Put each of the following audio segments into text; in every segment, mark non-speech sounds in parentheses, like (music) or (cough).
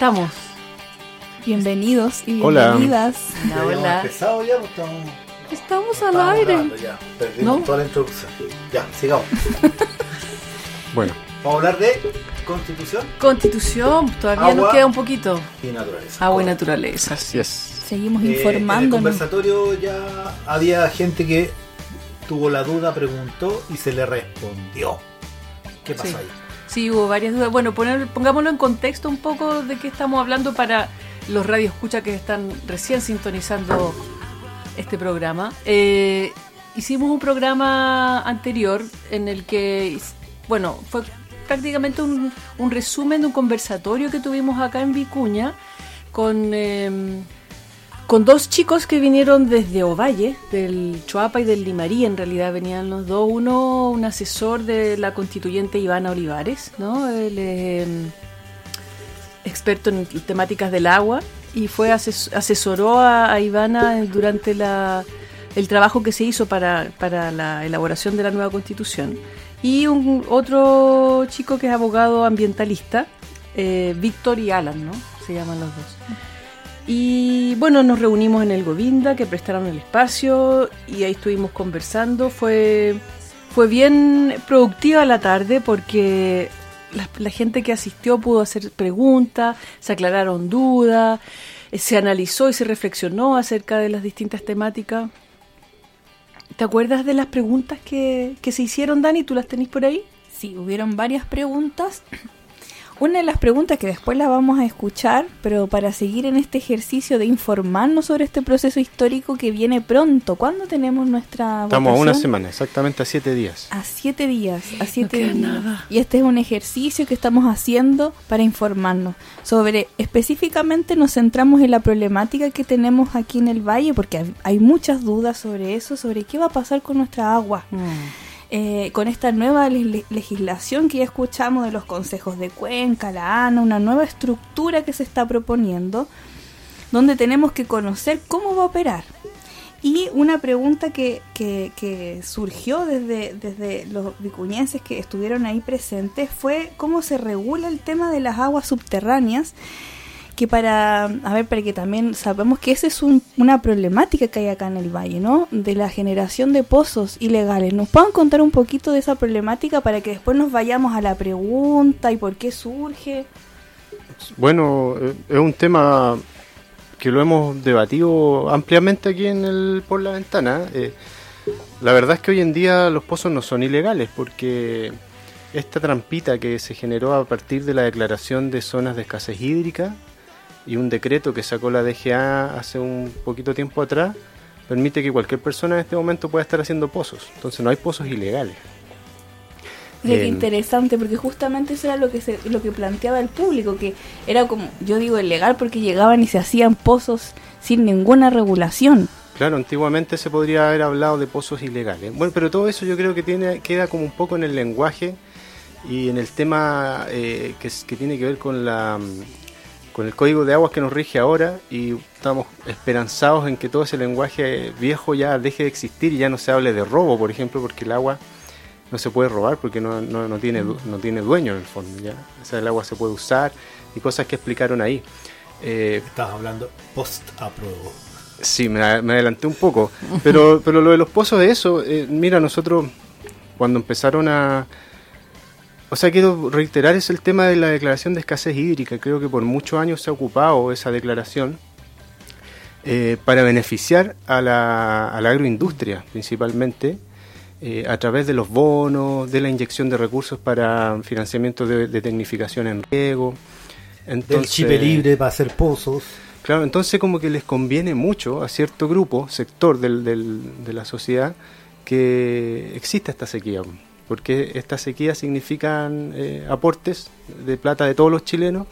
Estamos. Bienvenidos y Hola. bienvenidas. Hola, hola. empezado ya? pues estamos, Estamos al estamos aire. ya. Perdimos ¿No? toda la introducción. Ya, sigamos. (laughs) Bueno, Vamos a hablar de constitución Constitución, todavía nos queda un poquito. y naturaleza. Agua y naturaleza. así es. Seguimos Eh, en el informándonos. conversatorio ya había gente que tuvo la duda, preguntó y se le respondió. ¿Qué pasó Sí. ahí? Sí, hubo varias dudas. Bueno, poner, pongámoslo en contexto un poco de qué estamos hablando para los radioescuchas que están recién sintonizando este programa. Eh, hicimos un programa anterior en el que, bueno, fue prácticamente un, resumen de un conversatorio que tuvimos acá en Vicuña con, eh, con dos chicos que vinieron desde Ovalle, del Choapa y del Limarí, en realidad venían los dos. Uno, un asesor de la constituyente Ivana Olivares, ¿no? Él es em, experto en temáticas del agua y fue ases- asesoró a, Ivana durante la, el trabajo que se hizo para, para la elaboración de la nueva constitución. Y un otro chico que es abogado ambientalista, eh, Víctor y Alan, ¿no? Se llaman los dos. Y bueno, nos reunimos en el Govinda, que prestaron el espacio, y ahí estuvimos conversando. Fue, fue bien productiva la tarde porque la, gente que asistió pudo hacer preguntas, se aclararon dudas, eh, se analizó y se reflexionó acerca de las distintas temáticas. ¿Te acuerdas de las preguntas que, que se hicieron, Dani? ¿Tú las tenés por ahí? Sí, hubieron varias preguntas. Una de las preguntas que después la vamos a escuchar, pero para seguir en este ejercicio de informarnos sobre este proceso histórico que viene pronto. ¿Cuándo tenemos nuestra Estamos a una votación? semana, exactamente a siete días. A siete días, a siete queda días. nada. Y este es un ejercicio que estamos haciendo para informarnos sobre, específicamente nos centramos en la problemática que tenemos aquí en el valle, porque hay- hay muchas dudas sobre eso, sobre qué va a pasar con nuestra agua. Eh, con esta nueva le- legislación que ya escuchamos de los consejos de Cuenca, la ANA, una nueva estructura que se está proponiendo, donde tenemos que conocer cómo va a operar. Y una pregunta que, que- que surgió desde, desde los vicuñenses que estuvieron ahí presentes fue cómo se regula el tema de las aguas subterráneas, que para, a ver, para que también sabemos que esa es un- una problemática que hay acá en el valle, ¿no? De la generación de pozos ilegales. ¿Nos pueden contar un poquito de esa problemática para que después nos vayamos a la pregunta y por qué surge? Bueno, eh, es un tema que lo hemos debatido ampliamente aquí en el por la ventana. Eh, la verdad es que hoy en día los pozos no son ilegales porque esta trampita que se generó a partir de la declaración de zonas de escasez hídrica y un decreto que sacó la DGA hace un poquito tiempo atrás permite que cualquier persona en este momento pueda estar haciendo pozos. Entonces no hay pozos ilegales. Mira qué interesante, porque justamente eso era lo que se, lo que planteaba el público, que era como, yo digo ilegal porque llegaban y se hacían pozos sin ninguna regulación. Claro, antiguamente se podría haber hablado de pozos ilegales. Bueno, pero todo eso yo creo que tiene, queda como un poco en el lenguaje y en el tema eh, que, tiene que ver con la con el código de aguas que nos rige ahora y estamos esperanzados en que todo ese lenguaje viejo ya deje de existir y ya no se hable de robo, por ejemplo, porque el agua no se puede robar porque no, no, no tiene, no tiene dueño en el fondo. ¿ya? O sea, el agua se puede usar y cosas que explicaron ahí. Eh, Estabas hablando post-apruebo. Sí, me adelanté un poco. Pero, pero lo de los pozos de eso, eh, mira, nosotros cuando empezaron a... O sea, quiero reiterar, es el tema de la declaración de escasez hídrica. Creo que por muchos años se ha ocupado esa declaración eh, para beneficiar a la, a la agroindustria principalmente, eh, a través de los bonos, de la inyección de recursos para financiamiento de, de tecnificación en riego. Del Entonces, chipe libre para hacer pozos. Claro, entonces como que les conviene mucho a cierto grupo, sector del, del- de la sociedad, que exista esta sequía, porque estas sequías significan eh, aportes de plata de todos los chilenos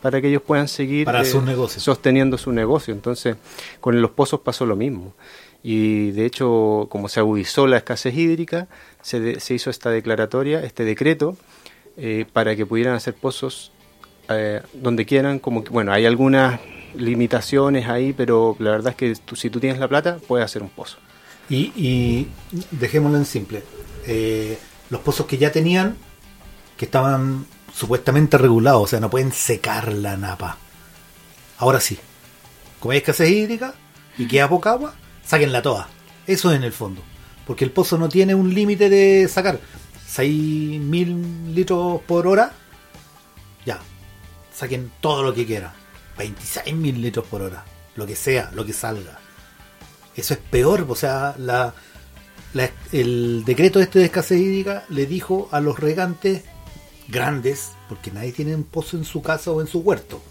para que ellos puedan seguir Para eh, sus negocios. sosteniendo su negocio. Entonces, con los pozos pasó lo mismo. Y de hecho, como se agudizó la escasez hídrica, se, de- se hizo esta declaratoria, este decreto, eh, para que pudieran hacer pozos eh, donde quieran. Como que, bueno, hay algunas limitaciones ahí, pero la verdad es que tú- si tú tienes la plata, puedes hacer un pozo. Y, y dejémoslo en simple. Eh, los pozos que ya tenían, que estaban supuestamente regulados, o sea, no pueden secar la napa. Ahora sí. Como hay escasez hídrica y queda poca agua, sáquenla toda. Eso es en el fondo. Porque el pozo no tiene un límite de sacar. 6.000 litros por hora, ya. Saquen todo lo que quieran. 26.000 litros por hora. Lo que sea, lo que salga. Eso es peor, o sea, la, la- el decreto este de escasez hídrica le dijo a los regantes grandes, porque nadie tiene un pozo en su casa o en su huerto,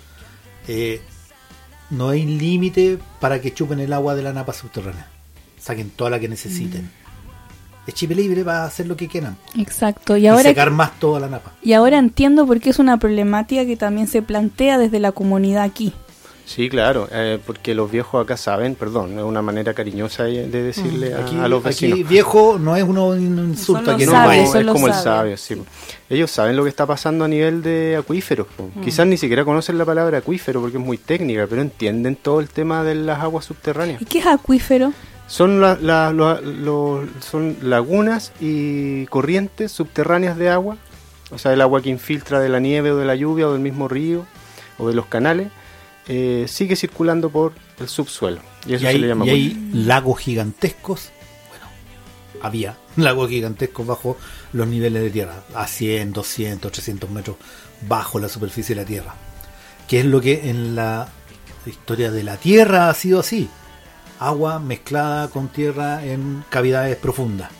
eh, no hay límite para que chupen el agua de la napa subterránea. Saquen toda la que necesiten. Es chip libre para hacer lo que quieran. Exacto. Y Y, ahora, secar más toda la napa. y ahora entiendo por qué es una problemática que también se plantea desde la comunidad aquí. Sí, claro, eh, porque los viejos acá saben, perdón, es una manera cariñosa de de decirle a, Aquí, a los vecinos. aquí viejo no es uno un insulto Son a quien los no No, sabios, son es como el sabio, sí. Ellos saben lo que está pasando a nivel de acuíferos. po. Quizás ni siquiera conocen la palabra acuífero porque es muy técnica, pero entienden todo el tema de las aguas subterráneas. ¿Y qué es acuífero? Son, la- la- lo- lo- son lagunas y corrientes subterráneas de agua, o sea, el agua que infiltra de la nieve o de la lluvia o del mismo río o de los canales, eh, sigue circulando por el subsuelo. Y eso y hay, se le llama y hay lagos gigantescos. Bueno, había (laughs) lagos gigantescos bajo los niveles de tierra, a 100, 200, 300 metros bajo la superficie de la tierra. Que es lo que en la historia de la tierra ha sido así: agua mezclada con tierra en cavidades profundas.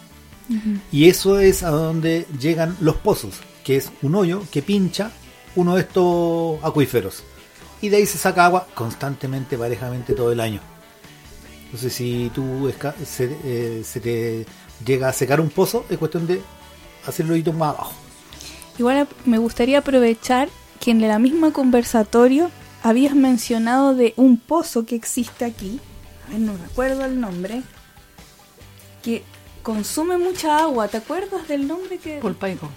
Y eso es a donde llegan los pozos, que es un hoyo que pincha uno de estos acuíferos. Y de ahí se saca agua constantemente, parejamente todo el año. Entonces, si tú se, eh, se te llega a secar un pozo, es cuestión de hacerlo hoyito más abajo. Igual me gustaría aprovechar que en la misma conversatorio habías mencionado de un pozo que existe aquí, a ver, no recuerdo el nombre, que consume mucha agua. ¿Te acuerdas del nombre que...? Polpaico.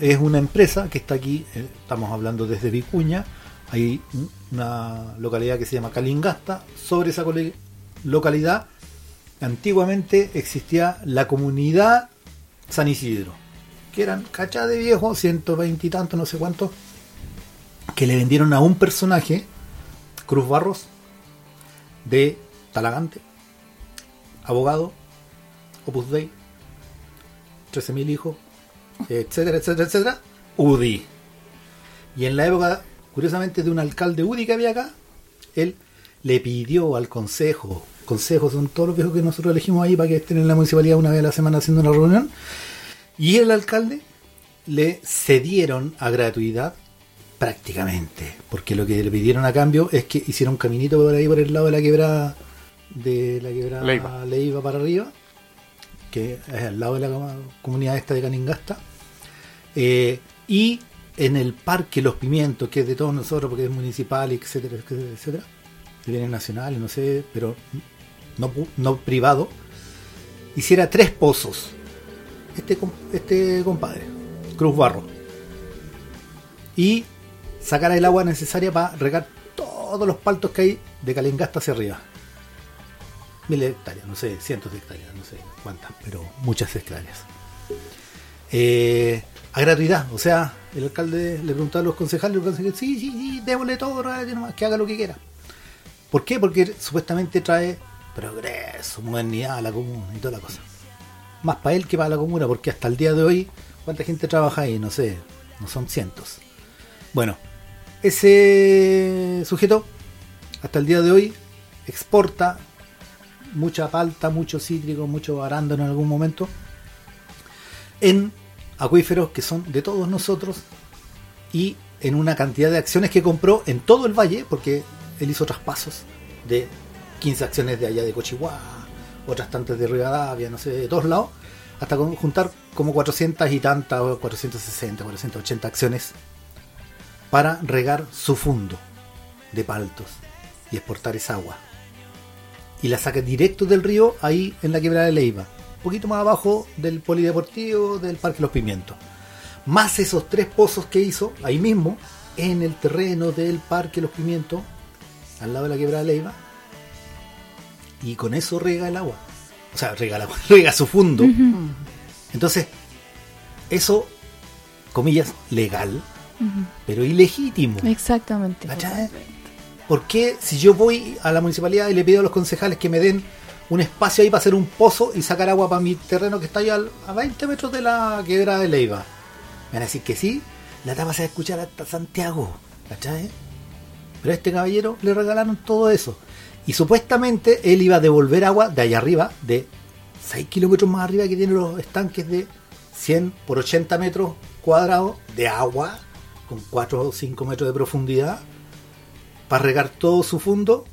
Ese es una empresa que está aquí, eh, estamos hablando desde Vicuña, hay un- una localidad que se llama Calingasta, sobre esa localidad antiguamente existía la comunidad San Isidro, que eran cachá de viejos, 120 y tanto, no sé cuántos, que le vendieron a un personaje, Cruz Barros, de Talagante, abogado, Opus Dei, 13.000 hijos, etcétera, etcétera, etcétera, UDI. Y en la época, curiosamente, de un alcalde UDI que había acá, él le pidió al consejo, consejos son todos los viejos que nosotros elegimos ahí para que estén en la municipalidad una vez a la semana haciendo una reunión, y el alcalde le cedieron a gratuidad prácticamente, porque lo que le pidieron a cambio es que hiciera un caminito por ahí por el lado de la quebrada de la quebrada Leiva. Leiva para arriba, que es al lado de la com- comunidad esta de Caningasta, eh, y en el Parque Los Pimientos, que es de todos nosotros, porque es municipal, etcétera, etcétera, etcétera, de bienes nacionales, no sé, pero no, no privado, hiciera tres pozos. Este, este compadre, Cruz Barro. Y sacara el agua necesaria para regar todos los paltos que hay de Calingasta hacia arriba. Miles de hectáreas, no sé, cientos de hectáreas, no sé cuántas, pero muchas hectáreas. Eh, a gratuidad, o sea, el alcalde le preguntaba a los concejales, los concejales, sí, sí, sí, démosle todo, que haga lo que quiera. ¿Por qué? Porque supuestamente trae progreso, modernidad a la comuna y toda la cosa. Más para él que para la comuna, porque hasta el día de hoy, ¿cuánta gente trabaja ahí? No sé, no son cientos. Bueno, ese sujeto, hasta el día de hoy, exporta mucha palta, mucho cítrico, mucho arándano en algún momento, en acuíferos que son de todos nosotros y en una cantidad de acciones que compró en todo el valle, porque él hizo traspasos de 15 acciones de allá de Cochihuá, otras tantas de Rivadavia, no sé, de todos lados, hasta juntar como 400 y tantas, o 460, 480 acciones para regar su fundo de paltos y exportar esa agua. Y la saca directo del río ahí en la quebrada de Leiva, un poquito más abajo del polideportivo del Parque Los Pimientos. Más esos tres pozos que hizo ahí mismo, en el terreno del Parque Los Pimientos, al lado de la quebrada de Leiva, y con eso rega el agua. O sea, rega, el agua, (laughs) rega su fundo. Entonces, eso, comillas, legal, pero ilegítimo. Exactamente. ¿Cachai? ¿Por qué si yo voy a la municipalidad y le pido a los concejales que me den un espacio ahí para hacer un pozo y sacar agua para mi terreno que está ahí al- a 20 metros de la quebrada de Leiva? Me van a decir que sí, la tapa se va a escuchar hasta Santiago, ¿cachai? Pero a este caballero le regalaron todo eso. Y supuestamente él iba a devolver agua de allá arriba, de 6 kilómetros más arriba que tienen los estanques de 100 por 80 metros cuadrados de agua, con 4 o 5 metros de profundidad, para regar todo su fondo.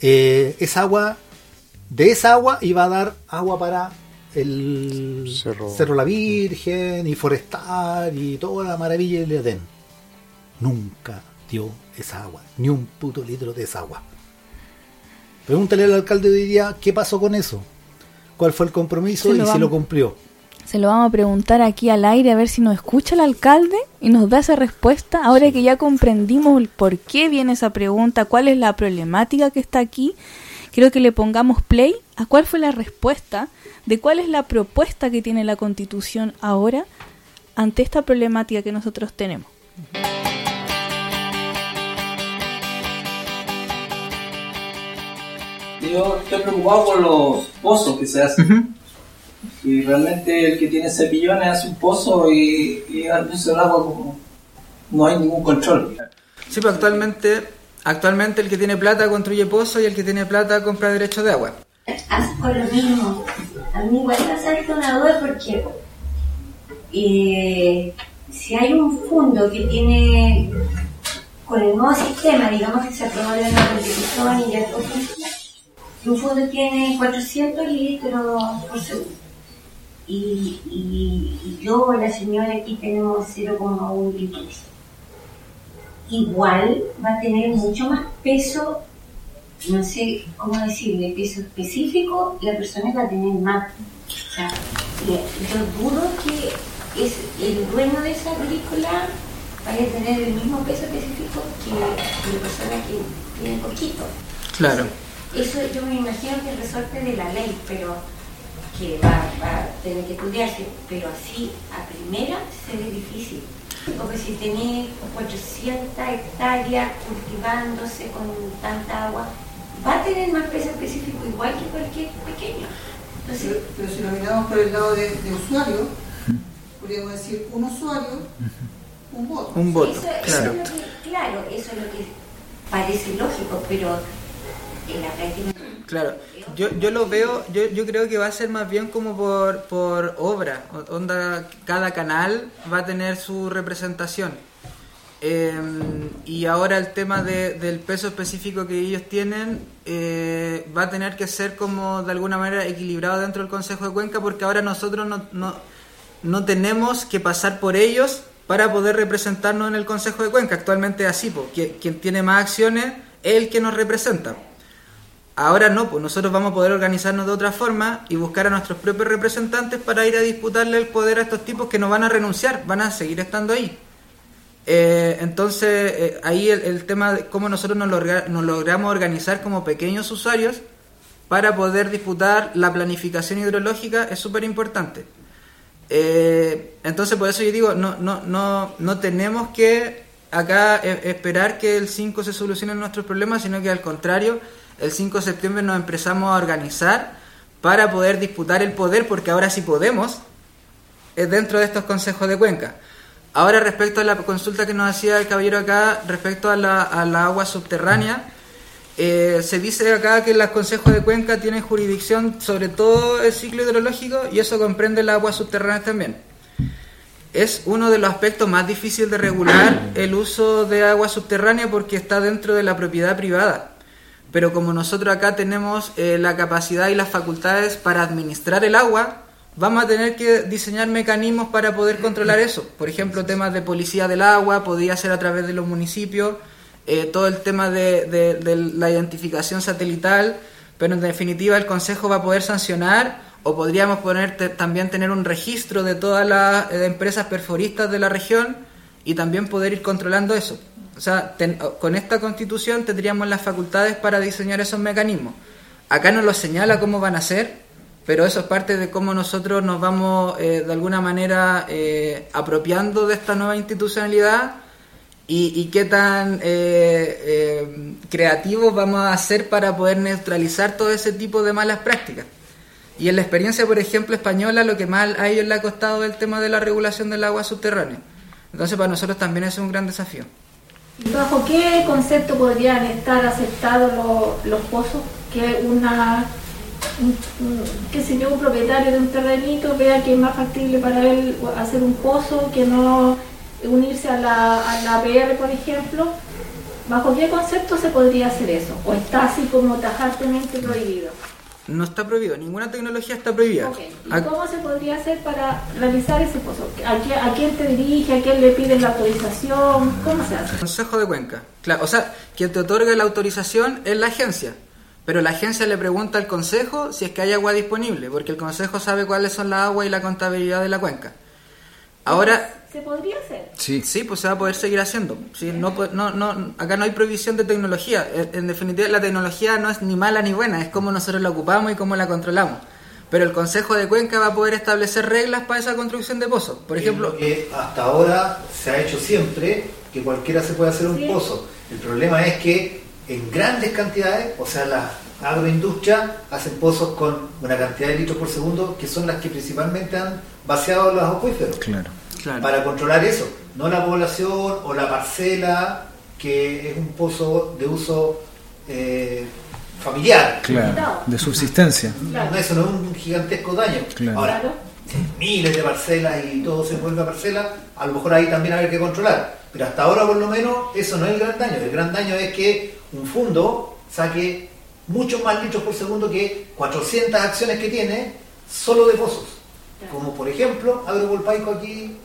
Eh, esa agua, de esa agua iba a dar agua para el Cerro. Cerro, La Virgen y Forestal y toda la maravilla del Edén. Nunca dio esa agua, ni un puto litro de esa agua. Pregúntale al alcalde de hoy día qué pasó con eso, cuál fue el compromiso y si lo cumplió. Se lo vamos a preguntar aquí al aire a ver si nos escucha el alcalde y nos da esa respuesta. Ahora que ya comprendimos el por qué viene esa pregunta, cuál es la problemática que está aquí, quiero que le pongamos play a cuál fue la respuesta de cuál es la propuesta que tiene la Constitución ahora ante esta problemática que nosotros tenemos. Yo estoy preocupado por los pozos que se hacen. Y realmente el que tiene cepillones hace un pozo y, y usa el agua como no hay ningún control. Sí, pues actualmente, actualmente el que tiene plata construye pozo y el que tiene plata compra derechos de agua. haz con lo mismo. A mí igual me salta una duda porque eh, si hay un fondo que tiene, con el nuevo sistema, digamos que se aprobó la constitución y ya todo funciona, y un fondo tiene 400 litros por segundo. Y, y, y yo, la señora, aquí tenemos 0,1 litros. Igual va a tener mucho más peso no sé cómo decirle, peso específico, la persona va a tener más. O sea, le- yo dudo que es el dueño de esa agrícola vaya a tener el mismo peso específico que la persona que tiene poquito. Claro. Eso yo me imagino que es resorte de la ley, pero que va, va a tener que estudiarse, pero así a primera se ve difícil. Porque si tenés 400 hectáreas cultivándose con tanta agua, va a tener más peso específico igual que cualquier pequeño. Entonces, Pero, pero si lo miramos por el lado de, de usuario, podríamos decir un usuario, un voto. Un voto, eso, eso claro. es lo que, claro, eso es lo que parece lógico, pero Claro, yo, yo lo veo, yo, yo creo que va a ser más bien como por, por obra, onda, cada canal va a tener su representación. Eh, y ahora el tema de- del peso específico que ellos tienen eh, va a tener que ser como de alguna manera equilibrado dentro del Consejo de Cuenca porque ahora nosotros no, no, no tenemos que pasar por ellos para poder representarnos en el Consejo de Cuenca. Actualmente es así, po, que- quien tiene más acciones es el que nos representa. Ahora no, pues nosotros vamos a poder organizarnos de otra forma y buscar a nuestros propios representantes para ir a disputarle el poder a estos tipos que no van a renunciar, van a seguir estando ahí. Eh, entonces, eh, ahí el, tema de cómo nosotros nos, logra- nos logramos organizar como pequeños usuarios para poder disputar la planificación hidrológica es súper importante. Eh, entonces, por eso yo digo, no, no, no, no tenemos que acá esperar que el 5 se solucionen nuestros problemas, sino que al contrario, el 5 de septiembre nos empezamos a organizar para poder disputar el poder, porque ahora sí podemos, eh, dentro de estos consejos de Cuenca. Ahora, respecto a la consulta que nos hacía el caballero acá, respecto a la, agua subterránea, eh, se dice acá que los consejos de Cuenca tienen jurisdicción sobre todo el ciclo hidrológico y eso comprende las aguas subterráneas también. Es uno de los aspectos más difíciles de regular el uso de agua subterránea porque está dentro de la propiedad privada. Pero como nosotros acá tenemos eh, la capacidad y las facultades para administrar el agua, vamos a tener que diseñar mecanismos para poder controlar eso. Por ejemplo, temas de policía del agua, podría ser a través de los municipios, eh, todo el tema de, la identificación satelital, pero en definitiva el Consejo va a poder sancionar o podríamos poner también tener un registro de todas las eh, empresas perforistas de la región y también poder ir controlando eso. O sea, ten- con esta constitución tendríamos las facultades para diseñar esos mecanismos. Acá nos lo señala cómo van a ser, pero eso es parte de cómo nosotros nos vamos eh, de alguna manera eh, apropiando de esta nueva institucionalidad y, qué tan eh, eh, creativos vamos a hacer para poder neutralizar todo ese tipo de malas prácticas. Y en la experiencia, por ejemplo, española, lo que más a ellos le ha costado es el tema de la regulación del agua subterránea. Entonces, para nosotros también es un gran desafío. ¿Y ¿Bajo qué concepto podrían estar aceptados los, pozos? Que una, un- qué sé yo, un propietario de un terrenito vea que es más factible para él hacer un pozo que no unirse a la, a la APR, por ejemplo. ¿Bajo qué concepto se podría hacer eso? ¿O está así como tajantemente prohibido? No está prohibido, ninguna tecnología está prohibida. ¿Y cómo se podría hacer para realizar ese pozo? ¿A, qué- a quién te dirige? ¿A quién le piden la autorización? ¿Cómo se hace? Consejo de Cuenca. Claro, o sea, quien te otorga la autorización es la agencia. Pero la agencia le pregunta al consejo si es que hay agua disponible, porque el consejo sabe cuáles son las aguas y la contabilidad de la cuenca. Ahora, ¿Se podría hacer? sí, sí pues se va a poder seguir haciendo. Sí, no, no, no, acá no hay prohibición de tecnología. En, definitiva, la tecnología no es ni mala ni buena, es cómo nosotros la ocupamos y cómo la controlamos. Pero el Consejo de Cuenca va a poder establecer reglas para esa construcción de pozos. Por Es ejemplo, lo que hasta ahora se ha hecho siempre que cualquiera se puede hacer un Sí. pozo. El problema es que en grandes cantidades, o sea, la agroindustria hacen pozos con una cantidad de litros por segundo que son las que principalmente han vaciado los acuíferos. Claro. claro. Para controlar eso, no la población o la parcela que es un pozo de uso eh, familiar. Claro. De subsistencia. Claro. No, eso no es un gigantesco daño. Claro. Ahora, miles de parcelas y todo se vuelve a parcela, a lo mejor ahí también hay que controlar. Pero hasta ahora, por lo menos, eso no es el gran daño. El gran daño es que un fondo saque muchos más litros por segundo que 400 acciones que tiene solo de pozos. Como por ejemplo, Agropolpaico aquí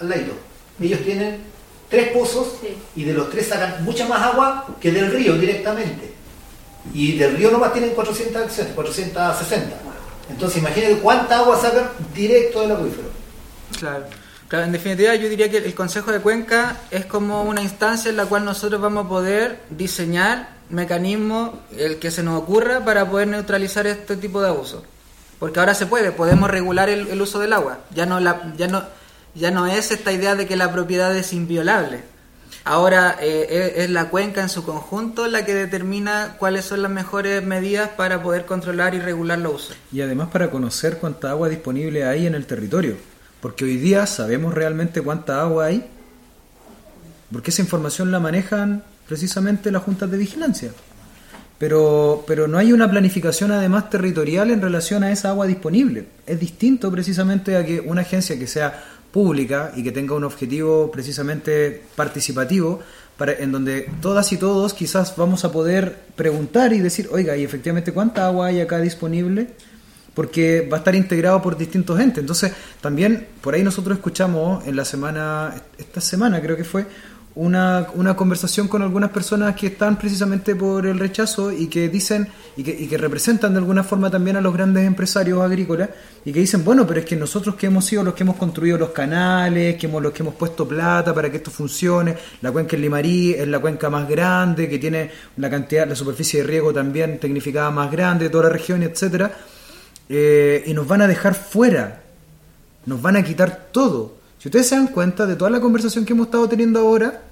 al lado. Ellos tienen tres pozos Sí. y de los tres sacan mucha más agua que del río directamente. Y del río nomás tienen 400 acciones, 460. Entonces imagínate cuánta agua sacan directo del acuífero. Claro. Claro, en definitiva yo diría que el Consejo de Cuenca es como una instancia en la cual nosotros vamos a poder diseñar mecanismos, el que se nos ocurra, para poder neutralizar este tipo de abusos. Porque ahora se puede, podemos regular el, el uso del agua. Ya no, la, ya, no, ya no es esta idea de que la propiedad es inviolable. Ahora eh, es la cuenca en su conjunto la que determina cuáles son las mejores medidas para poder controlar y regular los usos. Y además para conocer cuánta agua disponible hay en el territorio. Porque hoy día sabemos realmente cuánta agua hay. Porque esa información la manejan precisamente las juntas de vigilancia. Pero, pero no hay una planificación además territorial en relación a esa agua disponible. Es distinto precisamente a que una agencia que sea pública y que tenga un objetivo precisamente participativo, para, en donde todas y todos quizás vamos a poder preguntar y decir, oiga, ¿y efectivamente cuánta agua hay acá disponible? Porque va a estar integrado por distintos entes. Entonces, también por ahí nosotros escuchamos en la semana, esta semana creo que fue, una, una conversación con algunas personas que están precisamente por el rechazo y que dicen y que, y que representan de alguna forma también a los grandes empresarios agrícolas y que dicen, bueno, pero es que nosotros que hemos sido los que hemos construido los canales, que hemos los que hemos puesto plata para que esto funcione, la cuenca del Limarí es la cuenca más grande, que tiene la cantidad, la superficie de riego también tecnificada más grande de toda la región, etcétera, eh, y nos van a dejar fuera, nos van a quitar todo. Si ustedes se dan cuenta de toda la conversación que hemos estado teniendo ahora,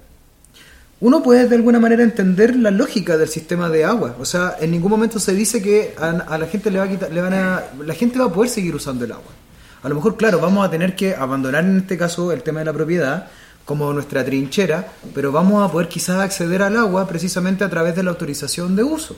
uno puede de alguna manera entender la lógica del sistema de agua. O sea, en ningún momento se dice que a, la gente le va a quitar, le van a, la gente va a poder seguir usando el agua. A lo mejor, claro, vamos a tener que abandonar en este caso el tema de la propiedad como nuestra trinchera, pero vamos a poder quizás acceder al agua precisamente a través de la autorización de uso.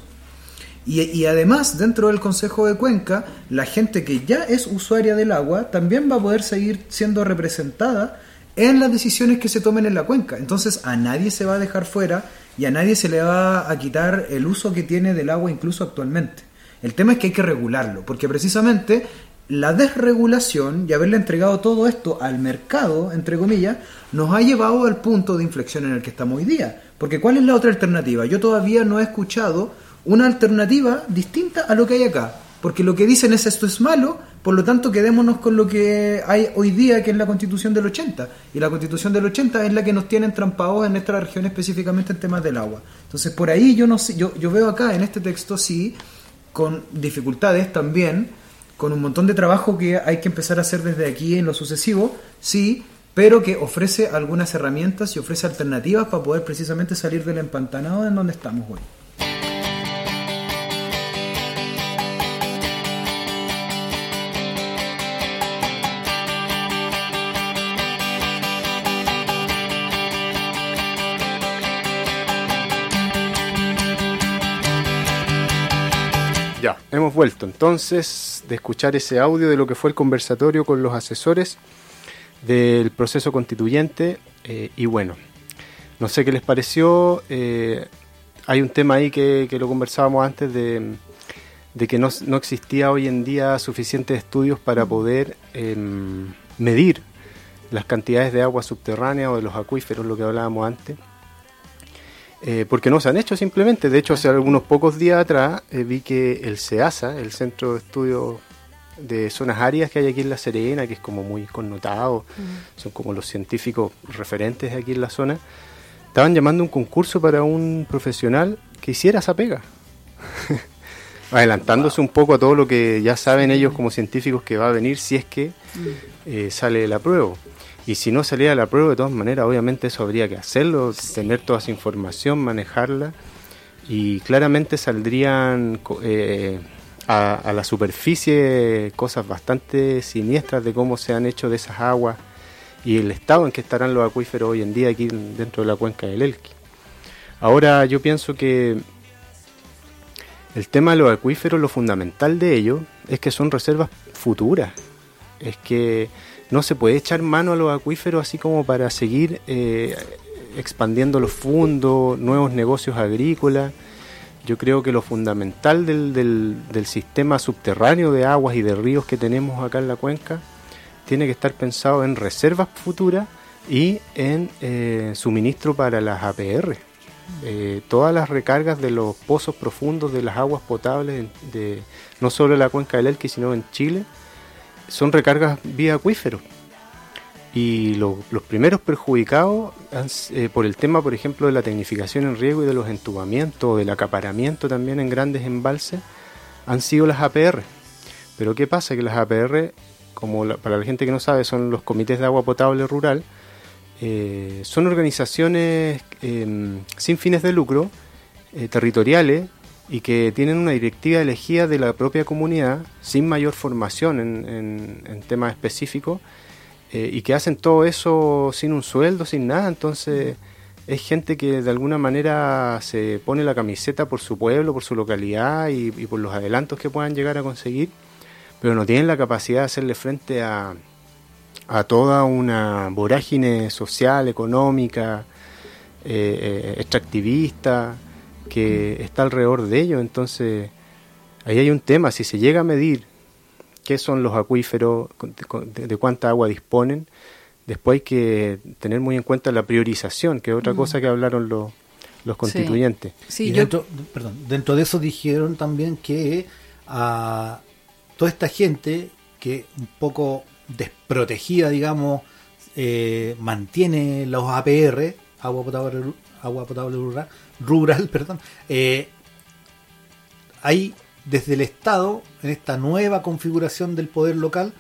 Y, además, dentro del Consejo de Cuenca, la gente que ya es usuaria del agua también va a poder seguir siendo representada en las decisiones que se tomen en la cuenca. Entonces, a nadie se va a dejar fuera y a nadie se le va a quitar el uso que tiene del agua incluso actualmente. El tema es que hay que regularlo, porque precisamente la desregulación y haberle entregado todo esto al mercado, entre comillas, nos ha llevado al punto de inflexión en el que estamos hoy día. Porque ¿cuál es la otra alternativa? Yo todavía no he escuchado una alternativa distinta a lo que hay acá. Porque lo que dicen es esto es malo, por lo tanto quedémonos con lo que hay hoy día, que es la constitución del 80. Y la constitución del 80 es la que nos tiene entrampados en nuestra región específicamente en temas del agua. Entonces por ahí yo, no sé, yo, yo veo acá en este texto sí, con dificultades también, con un montón de trabajo que hay que empezar a hacer desde aquí en lo sucesivo, sí, pero que ofrece algunas herramientas y ofrece alternativas para poder precisamente salir del empantanado en donde estamos hoy. Vuelto entonces de escuchar ese audio de lo que fue el conversatorio con los asesores del proceso constituyente eh, y bueno, no sé qué les pareció, eh, hay un tema ahí que, que lo conversábamos antes de, de que no, no existía hoy en día suficientes estudios para poder em, medir las cantidades de agua subterránea o de los acuíferos, lo que hablábamos antes. Eh, porque no se han hecho simplemente. De hecho, hace algunos pocos días atrás eh, vi que el CEASA, el Centro de Estudios de Zonas Áridas que hay aquí en La Serena, que es como muy connotado, son como los científicos referentes aquí en la zona, estaban llamando un concurso para un profesional que hiciera esa pega. (laughs) Adelantándose un poco a todo lo que ya saben ellos como científicos que va a venir si es que eh, sale la prueba. Y si no salía la prueba, de todas maneras, obviamente eso habría que hacerlo, tener toda esa información, manejarla. Y claramente saldrían eh, a, la superficie cosas bastante siniestras de cómo se han hecho de esas aguas y el estado en que estarán los acuíferos hoy en día aquí dentro de la cuenca del Elqui. Ahora yo pienso que el tema de los acuíferos, lo fundamental de ellos es que son reservas futuras. Es que no se puede echar mano a los acuíferos así como para seguir eh, expandiendo los fondos, nuevos negocios agrícolas. Yo creo que lo fundamental del, del, sistema subterráneo de aguas y de ríos que tenemos acá en la cuenca tiene que estar pensado en reservas futuras y en eh, suministro para las APR. Eh, todas las recargas de los pozos profundos de las aguas potables, de, de- no solo la cuenca del Elqui, sino en Chile, son recargas vía acuíferos. Y lo- los primeros perjudicados eh, por el tema, por ejemplo, de la tecnificación en riego y de los entubamientos, del acaparamiento también en grandes embalses, han sido las APR. Pero ¿qué pasa? Que las APR, como para la gente que no sabe, son los comités de agua potable rural, eh, son organizaciones eh, sin fines de lucro, eh, territoriales, y que tienen una directiva elegida de la propia comunidad, sin mayor formación en, en- temas específicos, eh, y que hacen todo eso sin un sueldo, sin nada. Entonces, es gente que de alguna manera se pone la camiseta por su pueblo, por su localidad y, y por los adelantos que puedan llegar a conseguir, pero no tienen la capacidad de hacerle frente a, a toda una vorágine social, económica, eh, eh, extractivista que está alrededor de ellos. Entonces, ahí hay un tema. Si se llega a medir qué son los acuíferos, de, cuánta agua disponen, después hay que tener muy en cuenta la priorización, que es otra cosa que hablaron los, los constituyentes. y dentro, perdón, dentro de eso dijeron también que a toda esta gente que un poco desprotegida, digamos, eh, mantiene los APR, agua potable, agua potable rural, rural (laughs) perdón, eh, hay desde el Estado, en esta nueva configuración del poder local,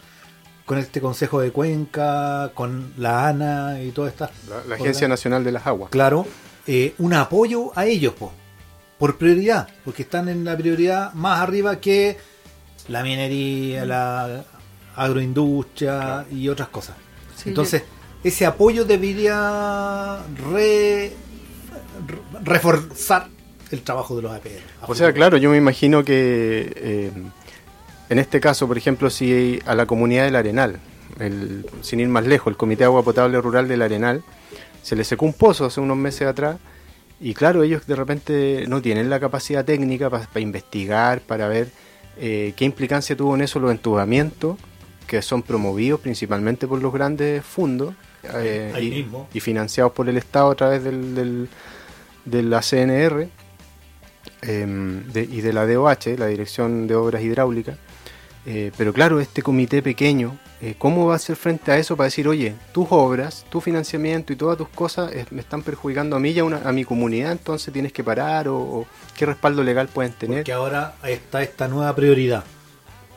con este Consejo de Cuenca, con la ANA y todas estas... La, la Agencia Nacional de las Aguas. Claro, eh, un apoyo a ellos, po, por prioridad, porque están en la prioridad más arriba que la minería, la agroindustria y otras cosas. Sí, Entonces, ese apoyo debería re- reforzar el trabajo de los APR. O sea, claro, yo me imagino que eh, en este caso, por ejemplo, si a la comunidad del Arenal, el, sin ir más lejos, el Comité de Agua Potable Rural del Arenal, se le secó un pozo hace unos meses atrás y claro, ellos de repente no tienen la capacidad técnica para investigar, para ver eh, ¿qué implicancia tuvo en eso los entubamientos que son promovidos principalmente por los grandes fondos eh, y, financiados por el Estado a través del, del- de la CNR em, y de la DOH, la Dirección de Obras Hidráulicas. Eh, pero claro, este comité pequeño, eh, ¿cómo va a hacer frente a eso para decir, oye, tus obras, tu financiamiento y todas tus cosas me están perjudicando a mí y a, una- mi comunidad, entonces tienes que parar o, o qué respaldo legal pueden tener? Porque ahora está esta nueva prioridad.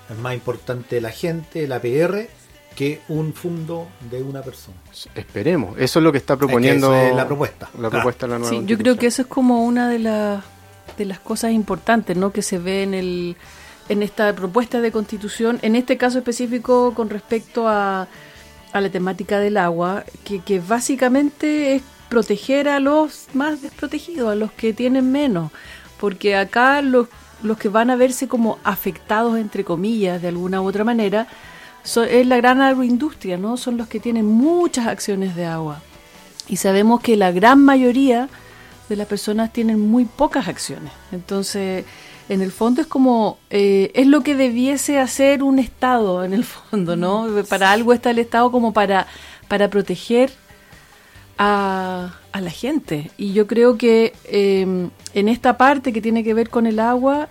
Es más importante la gente, la PR, que un fondo de una persona. Esperemos, eso es lo que está proponiendo es la propuesta. La Ah. propuesta de la nueva Sí, yo creo que eso es como una de, las de las cosas importantes ¿no? que se ve en, el, en esta propuesta de constitución, en este caso específico con respecto a, a la temática del agua, que, que básicamente es proteger a los más desprotegidos, a los que tienen menos, porque acá los, los que van a verse como afectados, entre comillas, de alguna u otra manera, so- es la gran agroindustria, ¿no? Son los que tienen muchas acciones de agua. Y sabemos que la gran mayoría de las personas tienen muy pocas acciones. Entonces, en el fondo es como, eh, es lo que debiese hacer un Estado, en el fondo, ¿no? Para algo está el Estado como para, para proteger a, a la gente. Y yo creo que eh, en esta parte que tiene que ver con el agua,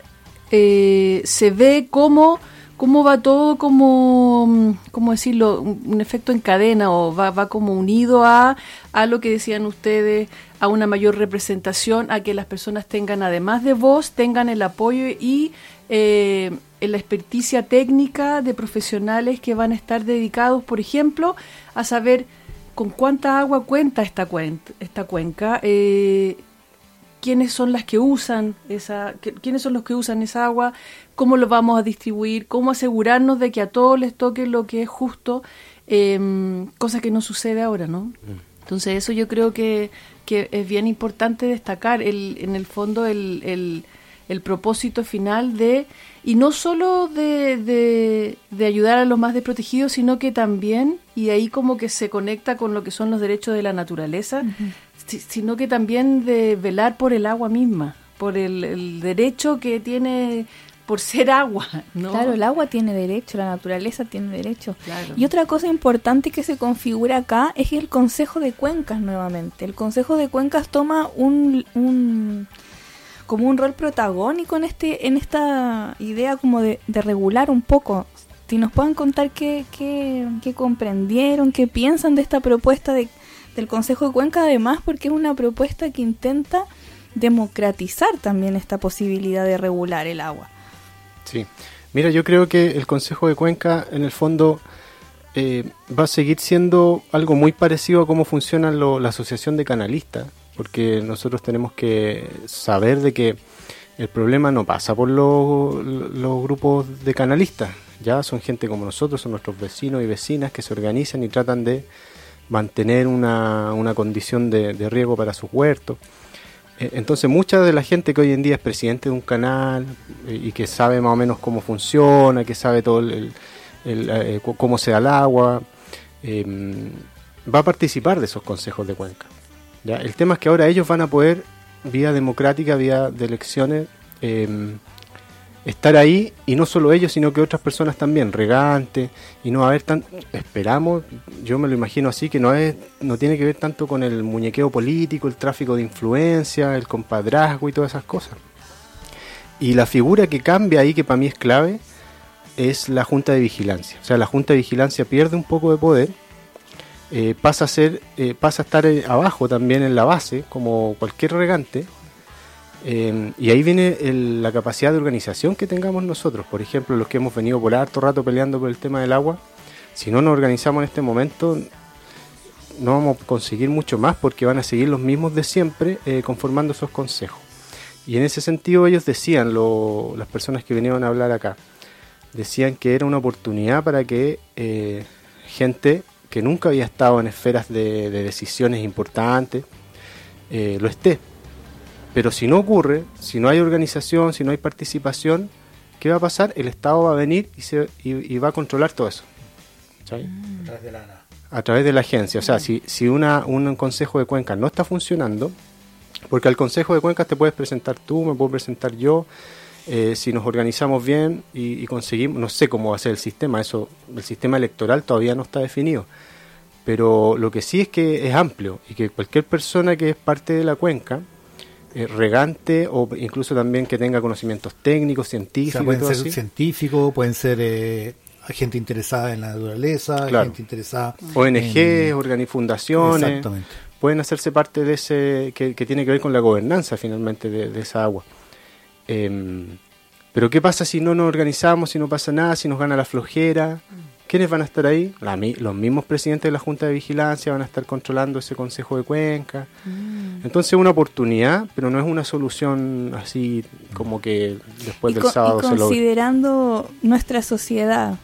eh, se ve cómo, cómo va todo como, mm, ¿cómo decirlo? Un, efecto en cadena o va, va como unido a, a lo que decían ustedes, a una mayor representación, a que las personas tengan, además de voz, tengan el apoyo y eh, la experticia técnica de profesionales que van a estar dedicados, por ejemplo, a saber con cuánta agua cuenta esta, cuenta, esta cuenca, eh, quiénes son las que usan esa, qui- quiénes son los que usan esa agua, cómo lo vamos a distribuir, cómo asegurarnos de que a todos les toque lo que es justo, eh, cosa que no sucede ahora, ¿no? Entonces eso yo creo que, que es bien importante destacar el, en el fondo el, el, el propósito final de, y no solo de, de, de ayudar a los más desprotegidos, sino que también, y ahí como que se conecta con lo que son los derechos de la naturaleza, si- sino que también de velar por el agua misma, por el, el derecho que tiene por ser agua, (laughs) ¿no? Claro, el agua tiene derecho, la naturaleza tiene derecho. Claro. Y otra cosa importante que se configura acá es el Consejo de Cuencas nuevamente. El Consejo de Cuencas toma un, un- como un rol protagónico en este en esta idea como de, de regular un poco. Si nos pueden contar qué, qué, qué comprendieron, qué piensan de esta propuesta de, del Consejo de Cuenca, además porque es una propuesta que intenta democratizar también esta posibilidad de regular el agua. Sí. Mira, yo creo que el Consejo de Cuenca, en el fondo, eh, va a seguir siendo algo muy parecido a cómo funciona la Asociación de Canalistas, porque nosotros tenemos que saber de que el problema no pasa por los grupos de canalistas, ya son gente como nosotros, son nuestros vecinos y vecinas que se organizan y tratan de mantener una, una condición de, de riego para sus huertos. Eh, Entonces mucha de la gente que hoy en día es presidente de un canal eh, y que sabe más o menos cómo funciona, que sabe todo el, eh, cómo se da el agua, eh, va a participar de esos consejos de cuenca. El tema es que ahora ellos van a poder, vía democrática, vía de elecciones, eh, estar ahí y no solo ellos, sino que otras personas también, regantes, y no haber tan, esperamos, yo me lo imagino así, que no es, no tiene que ver tanto con el muñequeo político, el tráfico de influencia, el compadrazgo y todas esas cosas. Y la figura que cambia ahí, que para mí es clave, es la Junta de Vigilancia. O sea, la Junta de Vigilancia pierde un poco de poder, eh, pasa a ser, eh, pasa a estar eh, abajo también en la base, como cualquier regante, eh, y ahí viene la capacidad de organización que tengamos nosotros. Por ejemplo, los que hemos venido por harto rato peleando por el tema del agua, si no nos organizamos en este momento, no vamos a conseguir mucho más porque van a seguir los mismos de siempre eh, conformando esos consejos. Y en ese sentido ellos decían, lo- las personas que vinieron a hablar acá, decían que era una oportunidad para que eh, gente que nunca había estado en esferas de, de decisiones importantes eh, lo esté. Pero si no ocurre, si no hay organización, si no hay participación, ¿qué va a pasar? El Estado va a venir y, se, y, y va a controlar todo eso. ¿cachai? Atrás de la ANA. a través de la agencia. O sea, si, si una, un consejo de cuencas no está funcionando, porque al consejo de cuencas te puedes presentar tú, me puedo presentar yo, eh, si nos organizamos bien y, y conseguimos, no sé cómo va a ser el sistema, eso, el sistema electoral todavía no está definido, pero lo que sí es que es amplio y que cualquier persona que es parte de la cuenca, eh, regante o incluso también que tenga conocimientos técnicos, O sea, científicos, pueden todo ser así, científicos, pueden ser eh, gente interesada en la naturaleza, Claro. gente interesada ONG, en- fundaciones, Exactamente. pueden hacerse parte de ese, que, que tiene que ver con la gobernanza finalmente de, de esa agua. Em, pero ¿qué pasa si no nos organizamos, si no pasa nada, si nos gana la flojera? ¿Quiénes van a estar ahí? La los mismos presidentes de la Junta de Vigilancia van a estar controlando ese Consejo de Cuenca. Entonces es una oportunidad, pero no es una solución así como que después y, del co- y sábado se considerando nuestra sociedad,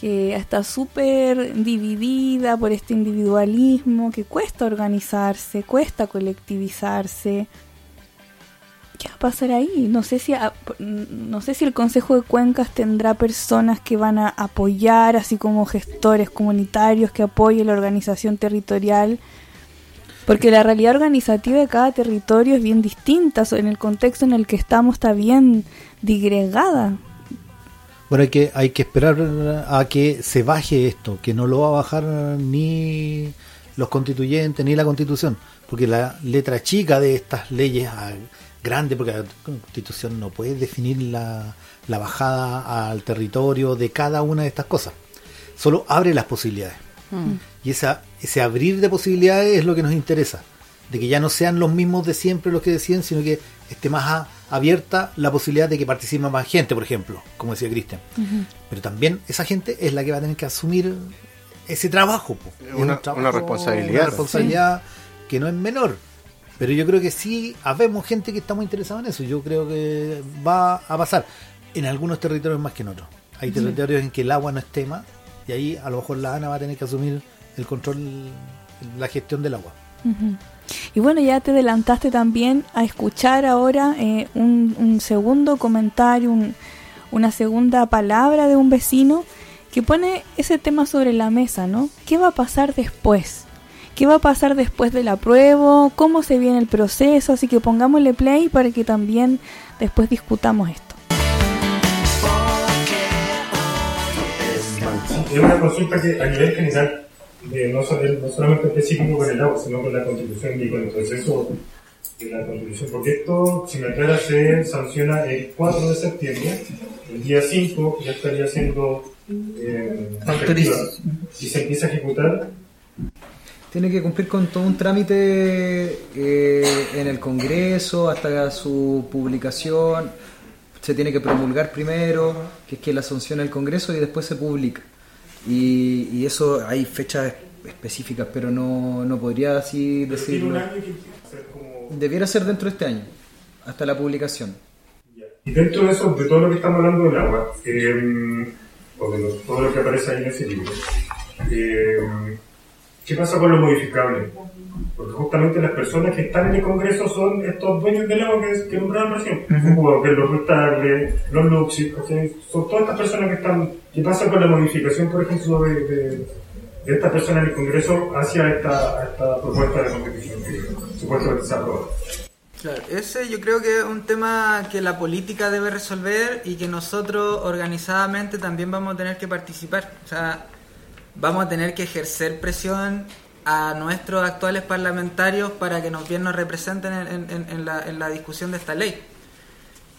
que está súper dividida por este individualismo, que cuesta organizarse, cuesta colectivizarse. ¿Qué va a pasar ahí? No sé si a- no sé si el Consejo de Cuencas tendrá personas que van a apoyar, así como gestores comunitarios que apoyen la organización territorial. Porque la realidad organizativa de cada territorio es bien distinta, en el contexto en el que estamos está bien digregada. Bueno, hay que, hay que esperar a que se baje esto, que no lo va a bajar ni los constituyentes ni la constitución, porque la letra chica de estas leyes grandes, porque la constitución no puede definir la, la bajada al territorio de cada una de estas cosas, solo abre las posibilidades. Y esa, ese abrir de posibilidades es lo que nos interesa, de que ya no sean los mismos de siempre los que deciden, sino que esté más a- abierta la posibilidad de que participe más gente, por ejemplo, como decía Cristian. Pero también esa gente es la que va a tener que asumir ese trabajo. Una- un trabajo, una responsabilidad. Una responsabilidad que no es menor. Pero yo creo que sí, habemos gente que está muy interesada en eso. Yo creo que va a pasar en algunos territorios más que en otros. Hay territorios en que el agua no es tema y ahí a lo mejor la ANA va a tener que asumir el control, la gestión del agua. Ujú. Y bueno, ya te adelantaste también a escuchar ahora eh, un, un segundo comentario, un- una segunda palabra de un vecino que pone ese tema sobre la mesa, ¿no? ¿Qué va a pasar después? ¿Qué va a pasar después del apruebo? ¿Cómo se viene el proceso? Así que pongámosle play para que también después discutamos esto. Es una consulta que a nivel general, de no, solo- no solamente específico con el agua, sino con la constitución y con el proceso de la constitución, porque esto, si me aclara, se sanciona el 4 de septiembre, el día 5 ya estaría siendo eh, efectiva. y se empieza a ejecutar Tiene que cumplir con todo un trámite eh, en el Congreso hasta su publicación. Se tiene que promulgar primero, que es que la sanciona el Congreso y después se publica. Y, y eso hay fechas específicas, pero no, no podría así Pero tiene un decirlo. año que ser como- Debiera ser dentro de este año, hasta la publicación. Y dentro de eso, de todo lo que estamos hablando del agua, eh, o de lo- todo lo que aparece ahí en ese libro, eh, ¿qué pasa con lo modificable? Porque justamente las personas que están en el Congreso son estos dueños del agua que, que nombraron recién. Bueno, que los restables, los luxis, son todas estas personas que están... ¿Qué pasa con la modificación, por ejemplo, de, de, de estas personas en el Congreso hacia esta, esta propuesta de constitución que supuestamente se aprueba? Claro, ese yo creo que es un tema que la política debe resolver y que nosotros organizadamente también vamos a tener que participar. O sea, vamos a tener que ejercer presión a nuestros actuales parlamentarios para que nos bien nos representen en, la, discusión de esta ley.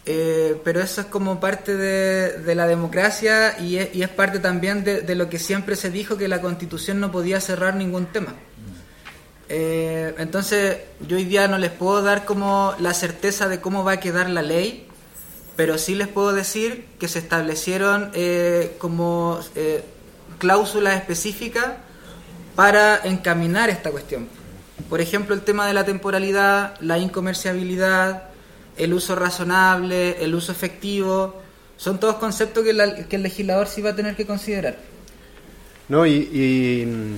Eh, pero eso es como parte de, la democracia y es, parte también de, lo que siempre se dijo que la constitución no podía cerrar ningún tema. Eh, entonces, yo hoy día no les puedo dar como la certeza de cómo va a quedar la ley, pero sí les puedo decir que se establecieron eh, como cláusulas específicas para encaminar esta cuestión. Por ejemplo, el tema de la temporalidad, la incomerciabilidad, el uso razonable, el uso efectivo, son todos conceptos que, el legislador sí va a tener que considerar. No, y, y, mm,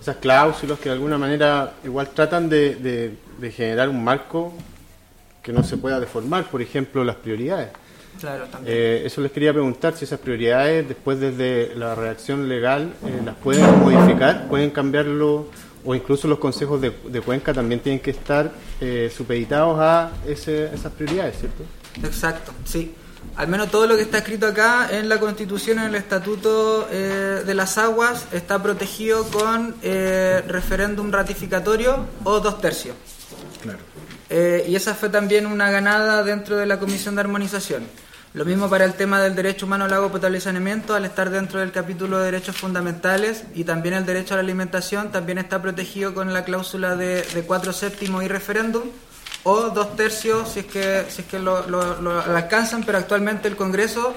esas cláusulas que de alguna manera igual tratan de generar un marco que no se pueda deformar, por ejemplo, las prioridades. Claro, también. Eh, eso les quería preguntar si esas prioridades después desde la redacción legal eh, las pueden modificar, pueden cambiarlo o incluso los consejos de, de Cuenca también tienen que estar eh, supeditados a ese- esas prioridades, ¿cierto? Exacto, sí. Al menos todo lo que está escrito acá en la Constitución, en el Estatuto eh, de las Aguas, está protegido con eh, referéndum ratificatorio o dos tercios. Claro. Eh, y esa fue también una ganada dentro de la Comisión de Armonización. Lo mismo para el tema del derecho humano al agua potable y saneamiento, al estar dentro del capítulo de derechos fundamentales y también el derecho a la alimentación, también está protegido con la cláusula de, de cuatro séptimos y referéndum o dos tercios si es que, si es que lo, lo- lo alcanzan, pero actualmente el Congreso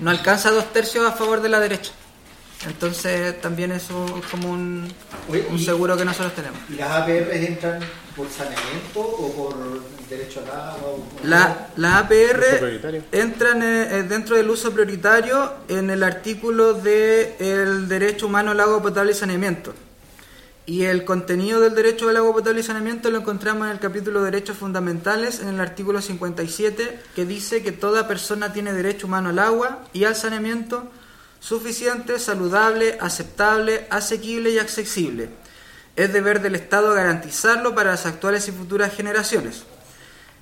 no alcanza dos tercios a favor de la derecha. Entonces también eso es como un, Oye, un seguro que nosotros tenemos. ¿Y las APR entran por saneamiento o por derecho al agua? La, la Uso APR entran eh, eh, dentro del uso prioritario en el artículo de el derecho humano al agua potable y saneamiento. Y el contenido del derecho al agua potable y saneamiento lo encontramos en el capítulo de derechos fundamentales, en el artículo 57, que dice que toda persona tiene derecho humano al agua y al saneamiento suficiente, saludable, aceptable, asequible y accesible. Es deber del Estado garantizarlo para las actuales y futuras generaciones.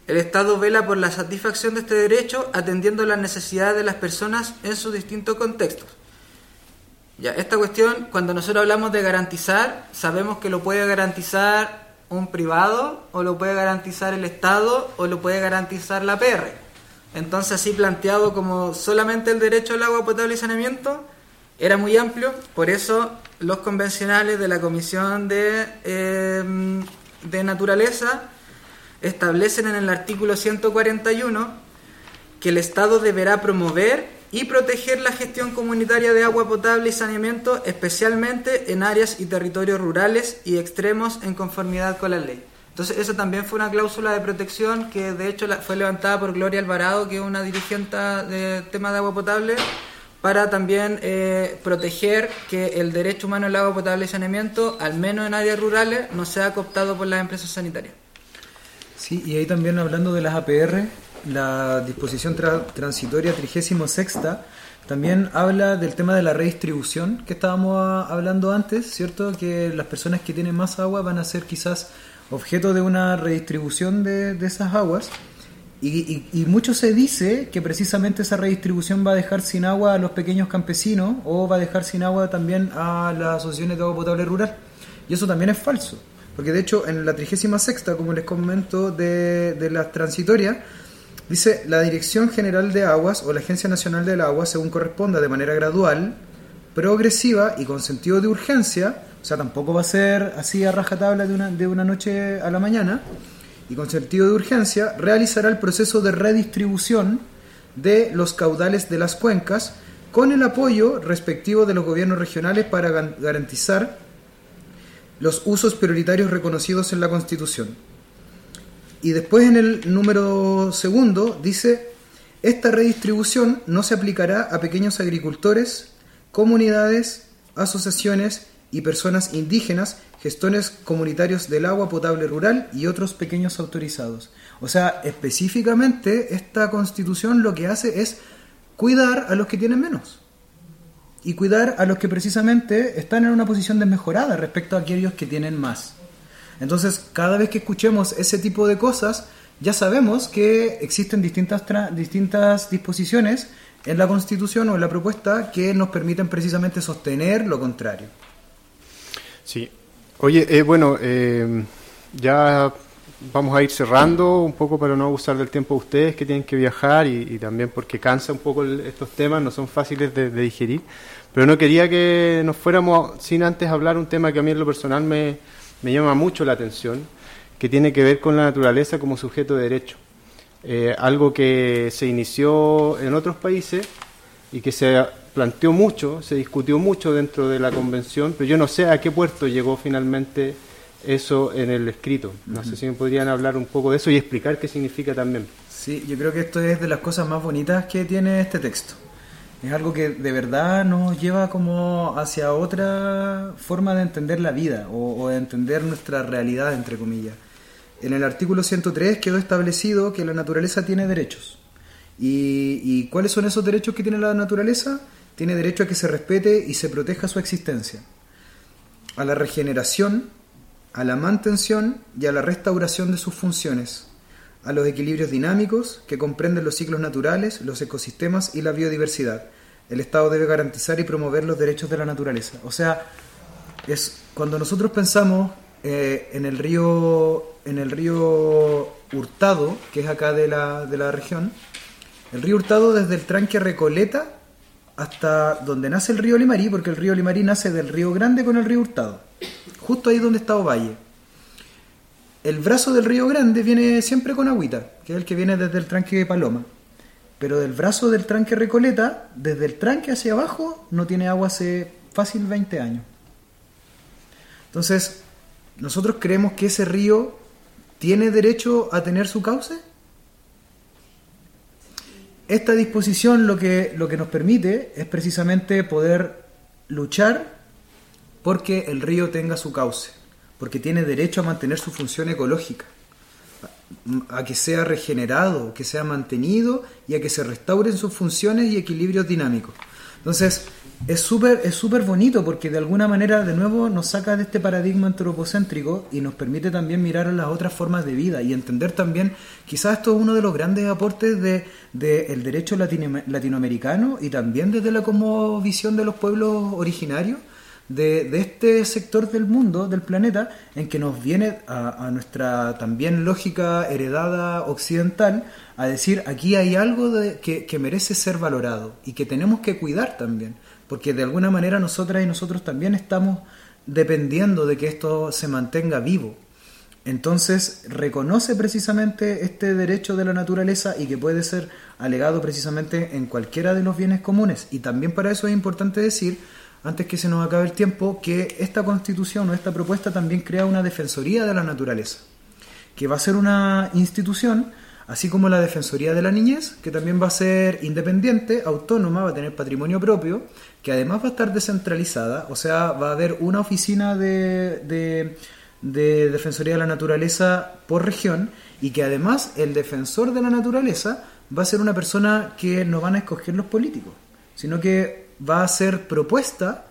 El Estado vela por la satisfacción de este derecho atendiendo las necesidades de las personas en sus distintos contextos. Ya, esta cuestión, cuando nosotros hablamos de garantizar, sabemos que lo puede garantizar un privado, o lo puede garantizar el Estado, o lo puede garantizar la PR. Entonces, así planteado como solamente el derecho al agua potable y saneamiento, era muy amplio, por eso los convencionales de la Comisión de, eh, de Naturaleza establecen en el artículo 141 que el Estado deberá promover y proteger la gestión comunitaria de agua potable y saneamiento, especialmente en áreas y territorios rurales y extremos en conformidad con la ley. Entonces, esa también fue una cláusula de protección que de hecho fue levantada por Gloria Alvarado, que es una dirigente de tema de agua potable, para también eh, proteger que el derecho humano al agua potable y saneamiento, al menos en áreas rurales, no sea cooptado por las empresas sanitarias. Sí, y ahí también hablando de las APR, la disposición tra- transitoria 36 también habla del tema de la redistribución que estábamos ah, hablando antes, ¿cierto? Que las personas que tienen más agua van a ser quizás objeto de una redistribución de, de esas aguas. Y, mucho se dice que precisamente esa redistribución va a dejar sin agua a los pequeños campesinos o va a dejar sin agua también a las asociaciones de agua potable rural. Y eso también es falso. Porque de hecho en la 36 como les comento de, de la transitoria, dice la Dirección General de Aguas o la Agencia Nacional del Agua, según corresponda, de manera gradual, progresiva y con sentido de urgencia, o sea, tampoco va a ser así a rajatabla de una, de una noche a la mañana, y con sentido de urgencia, realizará el proceso de redistribución de los caudales de las cuencas con el apoyo respectivo de los gobiernos regionales para garantizar los usos prioritarios reconocidos en la Constitución. Y después en el número segundo dice, esta redistribución no se aplicará a pequeños agricultores, comunidades, asociaciones y personas indígenas, gestores comunitarios del agua potable rural y otros pequeños autorizados. O sea, específicamente esta constitución lo que hace es cuidar a los que tienen menos y cuidar a los que precisamente están en una posición desmejorada respecto a aquellos que tienen más. Entonces, cada vez que escuchemos ese tipo de cosas, ya sabemos que existen distintas, distintas disposiciones en la Constitución o en la propuesta que nos permiten precisamente sostener lo contrario. Sí. Oye, eh, bueno, eh, ya vamos a ir cerrando un poco para no abusar del tiempo de ustedes que tienen que viajar y, también porque cansa un poco estos temas, no son fáciles de, de digerir. Pero no quería que nos fuéramos sin antes hablar un tema que a mí en lo personal me, me llama mucho la atención, que tiene que ver con la naturaleza como sujeto de derecho. Eh, algo que se inició en otros países y que se planteó mucho, se discutió mucho dentro de la convención, pero yo no sé a qué puerto llegó finalmente eso en el escrito. No sé si me podrían hablar un poco de eso y explicar qué significa también. Sí, yo creo que esto es de las cosas más bonitas que tiene este texto. Es algo que de verdad nos lleva como hacia otra forma de entender la vida o, o de entender nuestra realidad, entre comillas. En el artículo 103 quedó establecido que la naturaleza tiene derechos. ¿Y, y cuáles son esos derechos que tiene la naturaleza? Tiene derecho a que se respete y se proteja su existencia. A la regeneración, a la mantención y a la restauración de sus funciones a los equilibrios dinámicos que comprenden los ciclos naturales, los ecosistemas y la biodiversidad. El Estado debe garantizar y promover los derechos de la naturaleza. O sea, es cuando nosotros pensamos eh, en el río en el río Hurtado, que es acá de la, de la región, el río Hurtado desde el tranque Recoleta hasta donde nace el río Limarí, porque el río Limarí nace del río Grande con el río Hurtado, justo ahí donde está Ovalle. El brazo del río Grande viene siempre con agüita, que es el que viene desde el tranque de Paloma. Pero del brazo del tranque Recoleta, desde el tranque hacia abajo, no tiene agua hace fácil 20 años. Entonces, nosotros creemos que ese río tiene derecho a tener su cauce. Esta disposición lo que, lo que nos permite es precisamente poder luchar porque el río tenga su cauce, porque tiene derecho a mantener su función ecológica, a que sea regenerado, que sea mantenido y a que se restauren sus funciones y equilibrios dinámicos. Entonces, es súper es súper bonito porque de alguna manera de nuevo nos saca de este paradigma antropocéntrico y nos permite también mirar las otras formas de vida y entender también, quizás esto es uno de los grandes aportes del de, el derecho latino, latinoamericano y también desde la como visión de los pueblos originarios, de, de, este sector del mundo, del planeta, en que nos viene a, a, nuestra también lógica heredada occidental a decir aquí hay algo de, que, que merece ser valorado y que tenemos que cuidar también porque de alguna manera nosotras y nosotros también estamos dependiendo de que esto se mantenga vivo. Entonces reconoce precisamente este derecho de la naturaleza y que puede ser alegado precisamente en cualquiera de los bienes comunes. Y también para eso es importante decir, antes que se nos acabe el tiempo, que esta constitución o esta propuesta también crea una defensoría de la naturaleza, que va a ser una institución así como la Defensoría de la Niñez, que también va a ser independiente, autónoma, va a tener patrimonio propio, que además va a estar descentralizada, o sea, va a haber una oficina de, de, de Defensoría de la Naturaleza por región y que además el defensor de la naturaleza va a ser una persona que no van a escoger los políticos, sino que va a ser propuesta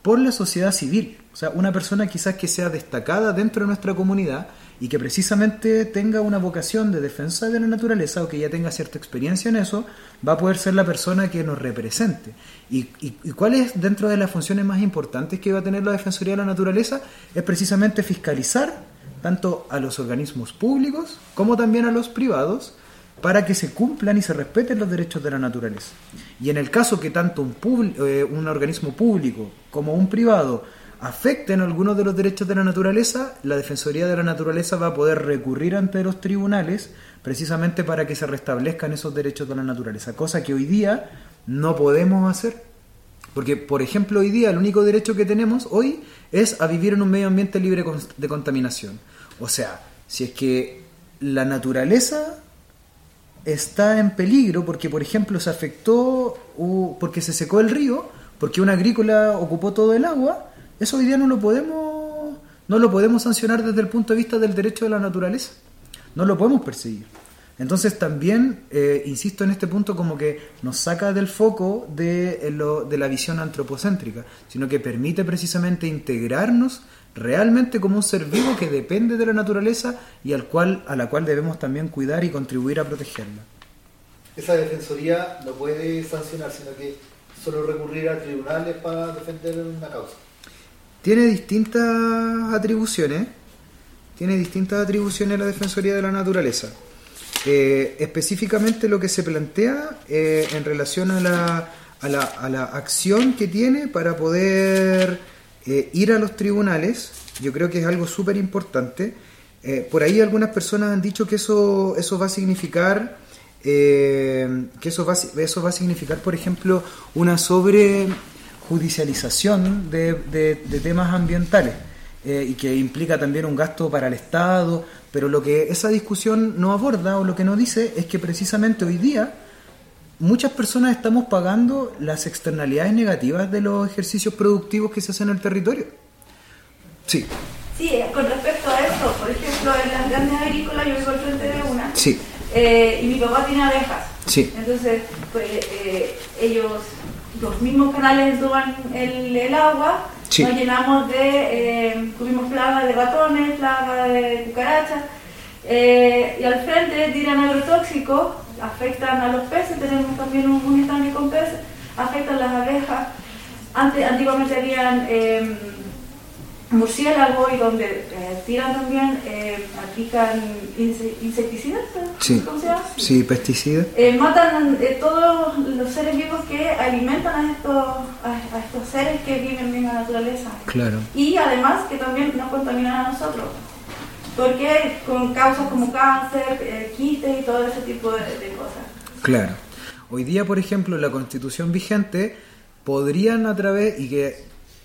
por la sociedad civil, o sea, una persona quizás que sea destacada dentro de nuestra comunidad y que precisamente tenga una vocación de defensa de la naturaleza o que ya tenga cierta experiencia en eso, va a poder ser la persona que nos represente. ¿Y, y, cuál dentro de las funciones más importantes que va a tener la Defensoría de la Naturaleza? Es precisamente fiscalizar tanto a los organismos públicos como también a los privados para que se cumplan y se respeten los derechos de la naturaleza. Y en el caso que tanto un, eh, un organismo público como un privado afecten algunos de los derechos de la naturaleza, la Defensoría de la Naturaleza va a poder recurrir ante los tribunales precisamente para que se restablezcan esos derechos de la naturaleza, cosa que hoy día no podemos hacer. Porque, por ejemplo, hoy día el único derecho que tenemos hoy es a vivir en un medio ambiente libre de contaminación. O sea, si es que la naturaleza está en peligro porque, por ejemplo, se afectó, porque se secó el río, porque una agrícola ocupó todo el agua, eso hoy día no lo podemos no lo podemos sancionar desde el punto de vista del derecho de la naturaleza. No lo podemos perseguir. Entonces también, eh, insisto en este punto, como que nos saca del foco de, lo, de la visión antropocéntrica, sino que permite precisamente integrarnos realmente como un ser vivo que depende de la naturaleza y al cual, a la cual debemos también cuidar y contribuir a protegerla. Esa defensoría no puede sancionar, sino que solo recurrir a tribunales para defender una causa tiene distintas atribuciones. Tiene distintas atribuciones la Defensoría de la Naturaleza. Eh, específicamente lo que se plantea eh, en relación a la, a, la, a la, acción que tiene para poder eh, ir a los tribunales, yo creo que es algo súper importante. Por ahí algunas personas han dicho que eso, eso va a significar, que eso va, eso va a significar, por ejemplo, una sobre judicialización de, de, de temas ambientales eh, y que implica también un gasto para el Estado, pero lo que esa discusión no aborda o lo que no dice es que precisamente hoy día muchas personas estamos pagando las externalidades negativas de los ejercicios productivos que se hacen en el territorio. Sí. Sí, con respecto a eso, por ejemplo, en las grandes agrícolas, yo vivo al frente de una, sí. eh, y mi papá tiene abejas. Sí. Entonces, pues eh, ellos los mismos canales suban el, el agua, Sí. nos llenamos de, eh, tuvimos plagas de ratones, plagas de cucarachas, Eh, y al frente tiran agrotóxicos, afectan a los peces, tenemos también un, un estanque con peces, afectan las abejas. Antes, antiguamente habían eh, murciélagos y donde eh, tiran también, eh, aplican inse- insecticidas, Sí, ¿cómo se llama? sí, pesticidas. Eh, matan eh, todos los seres vivos que alimentan a estos, a, a estos seres que viven en la naturaleza. Claro. Y además que también nos contaminan a nosotros. Porque con causas como cáncer, quistes y todo ese tipo de, de cosas. Claro. Hoy día, por ejemplo, la constitución vigente podrían a través, y que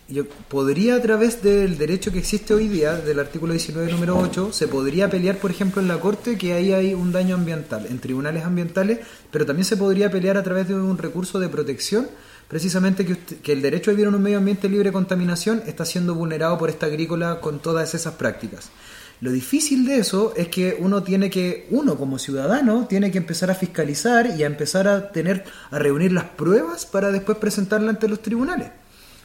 yo- podría a través del derecho que existe hoy día, del artículo 19, número 8, se podría pelear, por ejemplo, en la Corte que ahí hay un daño ambiental, en tribunales ambientales, pero también se podría pelear a través de un recurso de protección, precisamente que, usted- que el derecho a vivir en un medio ambiente libre de contaminación está siendo vulnerado por esta agrícola con todas esas prácticas. Lo difícil de eso es que uno tiene que, uno como ciudadano, tiene que empezar a fiscalizar y a empezar a tener, a reunir las pruebas para después presentarlas ante los tribunales.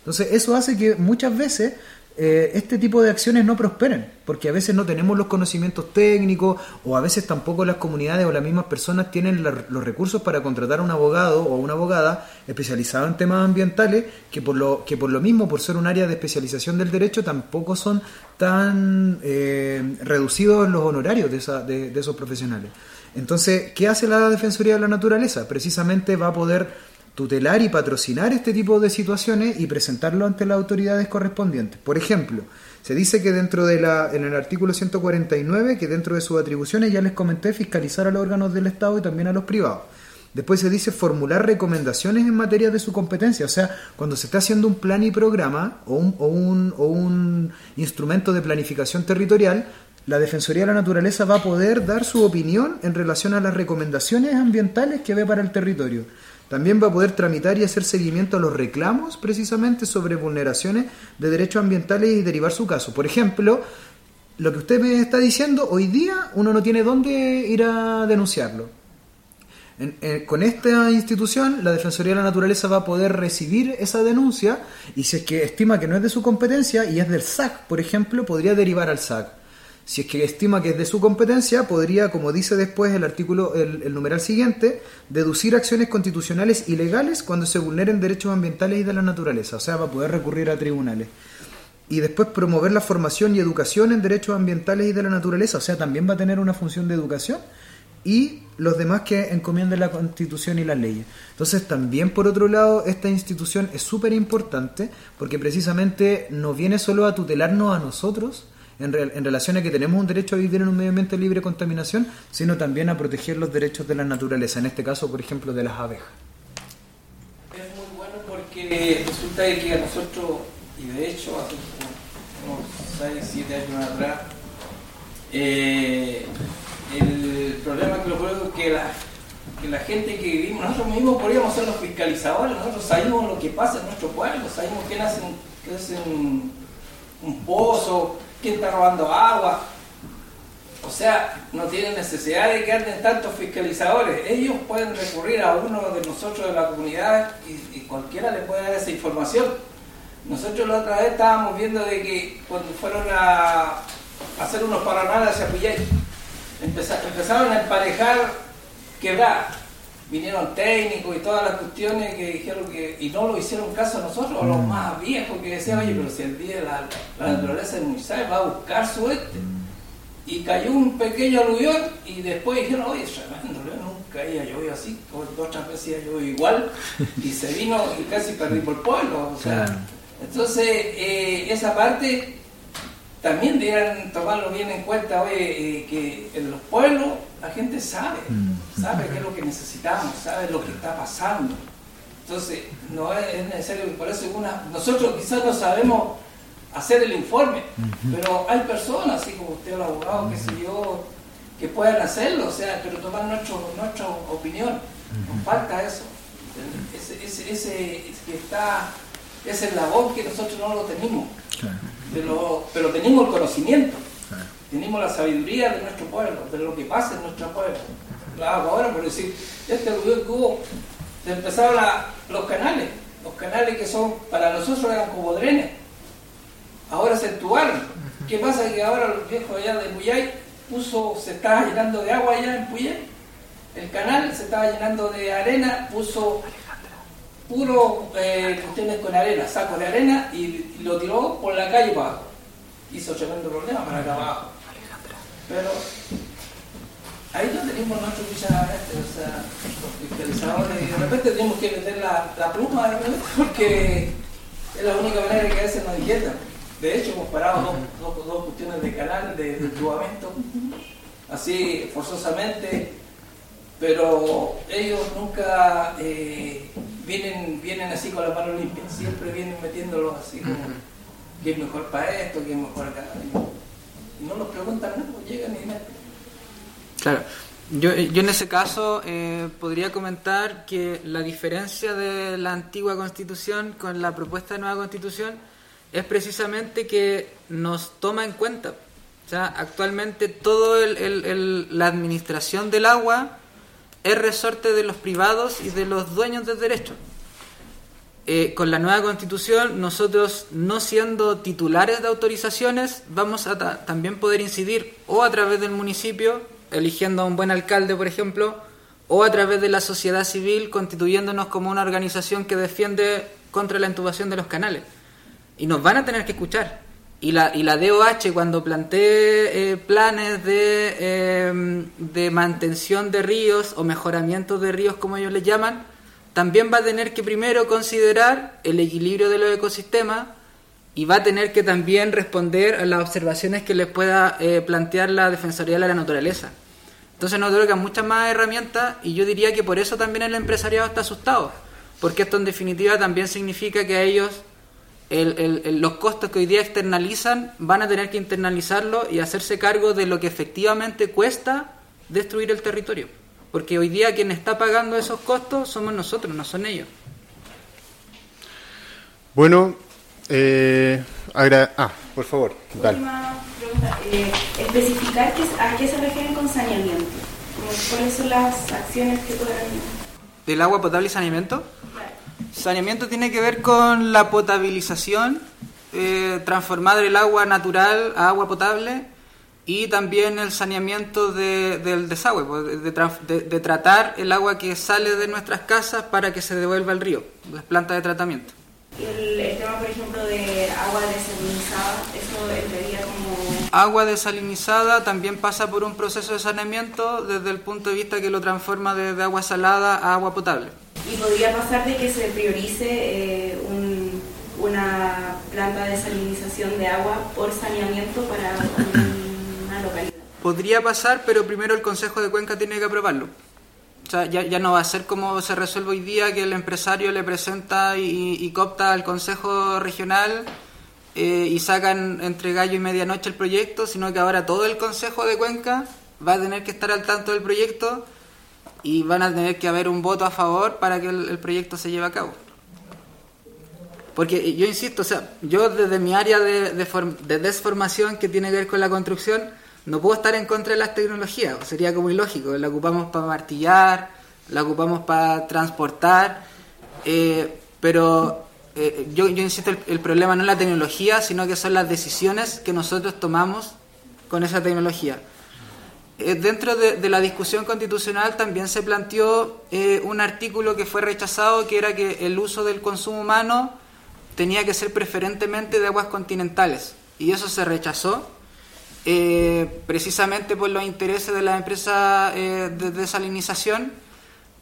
Entonces, eso hace que muchas veces eh, este tipo de acciones no prosperen, porque a veces no tenemos los conocimientos técnicos o a veces tampoco las comunidades o las mismas personas tienen la- los recursos para contratar a un abogado o una abogada especializado en temas ambientales que por lo que por lo mismo por ser un área de especialización del derecho tampoco son tan eh, reducidos los honorarios de, esa- de- de esos profesionales. Entonces, ¿qué hace la Defensoría de la Naturaleza? Precisamente va a poder tutelar y patrocinar este tipo de situaciones y presentarlo ante las autoridades correspondientes. Por ejemplo, se dice que dentro de la, en el artículo 149, que dentro de sus atribuciones ya les comenté fiscalizar a los órganos del Estado y también a los privados. Después se dice formular recomendaciones en materia de su competencia. O sea, cuando se está haciendo un plan y programa o un, o un, o un instrumento de planificación territorial, la Defensoría de la Naturaleza va a poder dar su opinión en relación a las recomendaciones ambientales que ve para el territorio. También va a poder tramitar y hacer seguimiento a los reclamos precisamente sobre vulneraciones de derechos ambientales y derivar su caso. Por ejemplo, lo que usted me está diciendo, hoy día uno no tiene dónde ir a denunciarlo. En- en- con esta institución, la Defensoría de la Naturaleza va a poder recibir esa denuncia y si es que estima que no es de su competencia y es del SAC, por ejemplo, podría derivar al SAC. Si es que estima que es de su competencia, podría, como dice después el artículo, el, numeral siguiente, deducir acciones constitucionales ilegales cuando se vulneren derechos ambientales y de la naturaleza. O sea, va a poder recurrir a tribunales. Y después promover la formación y educación en derechos ambientales y de la naturaleza. O sea, también va a tener una función de educación y los demás que encomienden la constitución y las leyes. Entonces también por otro lado esta institución es súper importante porque precisamente no viene solo a tutelarnos a nosotros en, re- en relación a que tenemos un derecho a vivir en un medio ambiente libre de contaminación, sino también a proteger los derechos de la naturaleza, en este caso por ejemplo de las abejas. Es muy bueno porque resulta que a nosotros, y de hecho hace unos 6, 7 años atrás, eh, el problema que lo puedo es que la, que la gente que vivimos, nosotros mismos podríamos ser los fiscalizadores, nosotros sabemos lo que pasa en nuestro pueblo, sabemos quién hace un, quién un pozo, quién está robando agua. O sea, no tienen necesidad de que anden tantos fiscalizadores. Ellos pueden recurrir a uno de nosotros de la comunidad y, cualquiera le puede dar esa información. Nosotros la otra vez estábamos viendo de que cuando fueron a hacer unos paranormales hacia empeza- empezaron a emparejar quebrar. Vinieron técnicos y todas las cuestiones que dijeron que, y no lo hicieron caso a nosotros, a los más viejos que decían, oye, pero si el día la, la naturaleza es muy sabia, va a buscar su este. Y cayó un pequeño aluvión y después dijeron, oye, tremendo, nunca había llovido así, dos otras veces había llovido igual, y se vino y casi perdimos el pueblo. O sea, Claro. entonces, eh, esa parte también deberían tomarlo bien en cuenta, oye, eh, que en los pueblos la gente sabe, sabe qué es lo que necesitamos, sabe lo que está pasando. Entonces, no es, es necesario, por eso una, nosotros quizás no sabemos hacer el informe, pero hay personas, así como usted, el abogado, qué sé yo, que pueden hacerlo, o sea, pero tomar nuestro, nuestra opinión. Nos falta eso. Ese, ese, ese, que está, ese eslabón que nosotros no lo tenemos, pero, pero tenemos el conocimiento, tenemos la sabiduría de nuestro pueblo, de lo que pasa en nuestro pueblo. Claro, ahora, por decir, este que hubo, empezaron la- los canales, los canales que son, para nosotros eran como drenes, ahora se entubaron. ¿Qué pasa? Que ahora los viejos allá de Muyay puso, se estaba llenando de agua allá en Puyén, el canal se estaba llenando de arena, puso puro eh, cuestiones con arena, saco de arena y lo tiró por la calle para abajo. Hizo tremendo problema para acá abajo. Pero ahí no tenemos nuestro fiscalizador, o sea, los fiscalizadores, y de repente tenemos que meter la, la pluma de repente, (laughs) porque es la única manera que a veces nos inquietan. De hecho, hemos parado dos, dos, dos cuestiones de canal, de, de así forzosamente, pero ellos nunca eh, vienen, vienen así con las manos limpias, siempre vienen metiéndolos así como, ¿quién es mejor para esto? ¿quién es mejor acá? No nos preguntan nada, pues llegan. Claro. Yo, yo en ese caso eh, podría comentar que la diferencia de la antigua constitución con la propuesta de nueva constitución es precisamente que nos toma en cuenta. O sea, actualmente todo el, el- la administración del agua es resorte de los privados y de los dueños del derecho. Eh, con la nueva constitución, nosotros no siendo titulares de autorizaciones, vamos a ta- también poder incidir o a través del municipio, eligiendo a un buen alcalde, por ejemplo, o a través de la sociedad civil, constituyéndonos como una organización que defiende contra la intubación de los canales. Y nos van a tener que escuchar. Y la, y la DOH, cuando plantee eh, planes de, eh, de mantención de ríos o mejoramiento de ríos, como ellos les llaman, también va a tener que primero considerar el equilibrio de los ecosistemas y va a tener que también responder a las observaciones que les pueda eh, plantear la Defensoría de la Naturaleza. Entonces nos otorgan muchas más herramientas y yo diría que por eso también el empresariado está asustado, porque esto en definitiva también significa que a ellos el- el- el- los costos que hoy día externalizan van a tener que internalizarlo y hacerse cargo de lo que efectivamente cuesta destruir el territorio. Porque hoy día quien está pagando esos costos somos nosotros, no son ellos. Bueno, eh, agra- ah, por favor, dale. Última pregunta. Eh, especificar qué, a qué se refieren con saneamiento. ¿Cuáles son las acciones que pueden... ¿Del agua potable y saneamiento? Saneamiento tiene que ver con la potabilización, eh, transformar el agua natural a agua potable y también el saneamiento de- del desagüe, pues, de, de- de tratar el agua que sale de nuestras casas para que se devuelva al río, las plantas de tratamiento. El, el tema, por ejemplo, de agua desalinizada, eso entraría como... Agua desalinizada también pasa por un proceso de saneamiento desde el punto de vista que lo transforma de, de agua salada a agua potable. Y podría pasar de que se priorice eh, un- una planta de desalinización de agua por saneamiento para Podría pasar, pero primero el Consejo de Cuenca tiene que aprobarlo. O sea, ya, no va a ser como se resuelve hoy día, que el empresario le presenta y, y copta al Consejo Regional eh, y sacan entre gallo y medianoche el proyecto, sino que ahora todo el Consejo de Cuenca va a tener que estar al tanto del proyecto y van a tener que haber un voto a favor para que el, proyecto se lleve a cabo. Porque yo insisto, o sea, yo desde mi área de, de de desformación que tiene que ver con la construcción, no puedo estar en contra de las tecnologías, sería como ilógico. La ocupamos para martillar, la ocupamos para transportar, eh, pero eh, yo, insisto, el, problema no es la tecnología, sino que son las decisiones que nosotros tomamos con esa tecnología. Eh, dentro de, la discusión constitucional también se planteó un artículo que fue rechazado, que era que el uso del consumo humano tenía que ser preferentemente de aguas continentales. Y eso se rechazó eh, precisamente por los intereses de las empresas eh, de desalinización.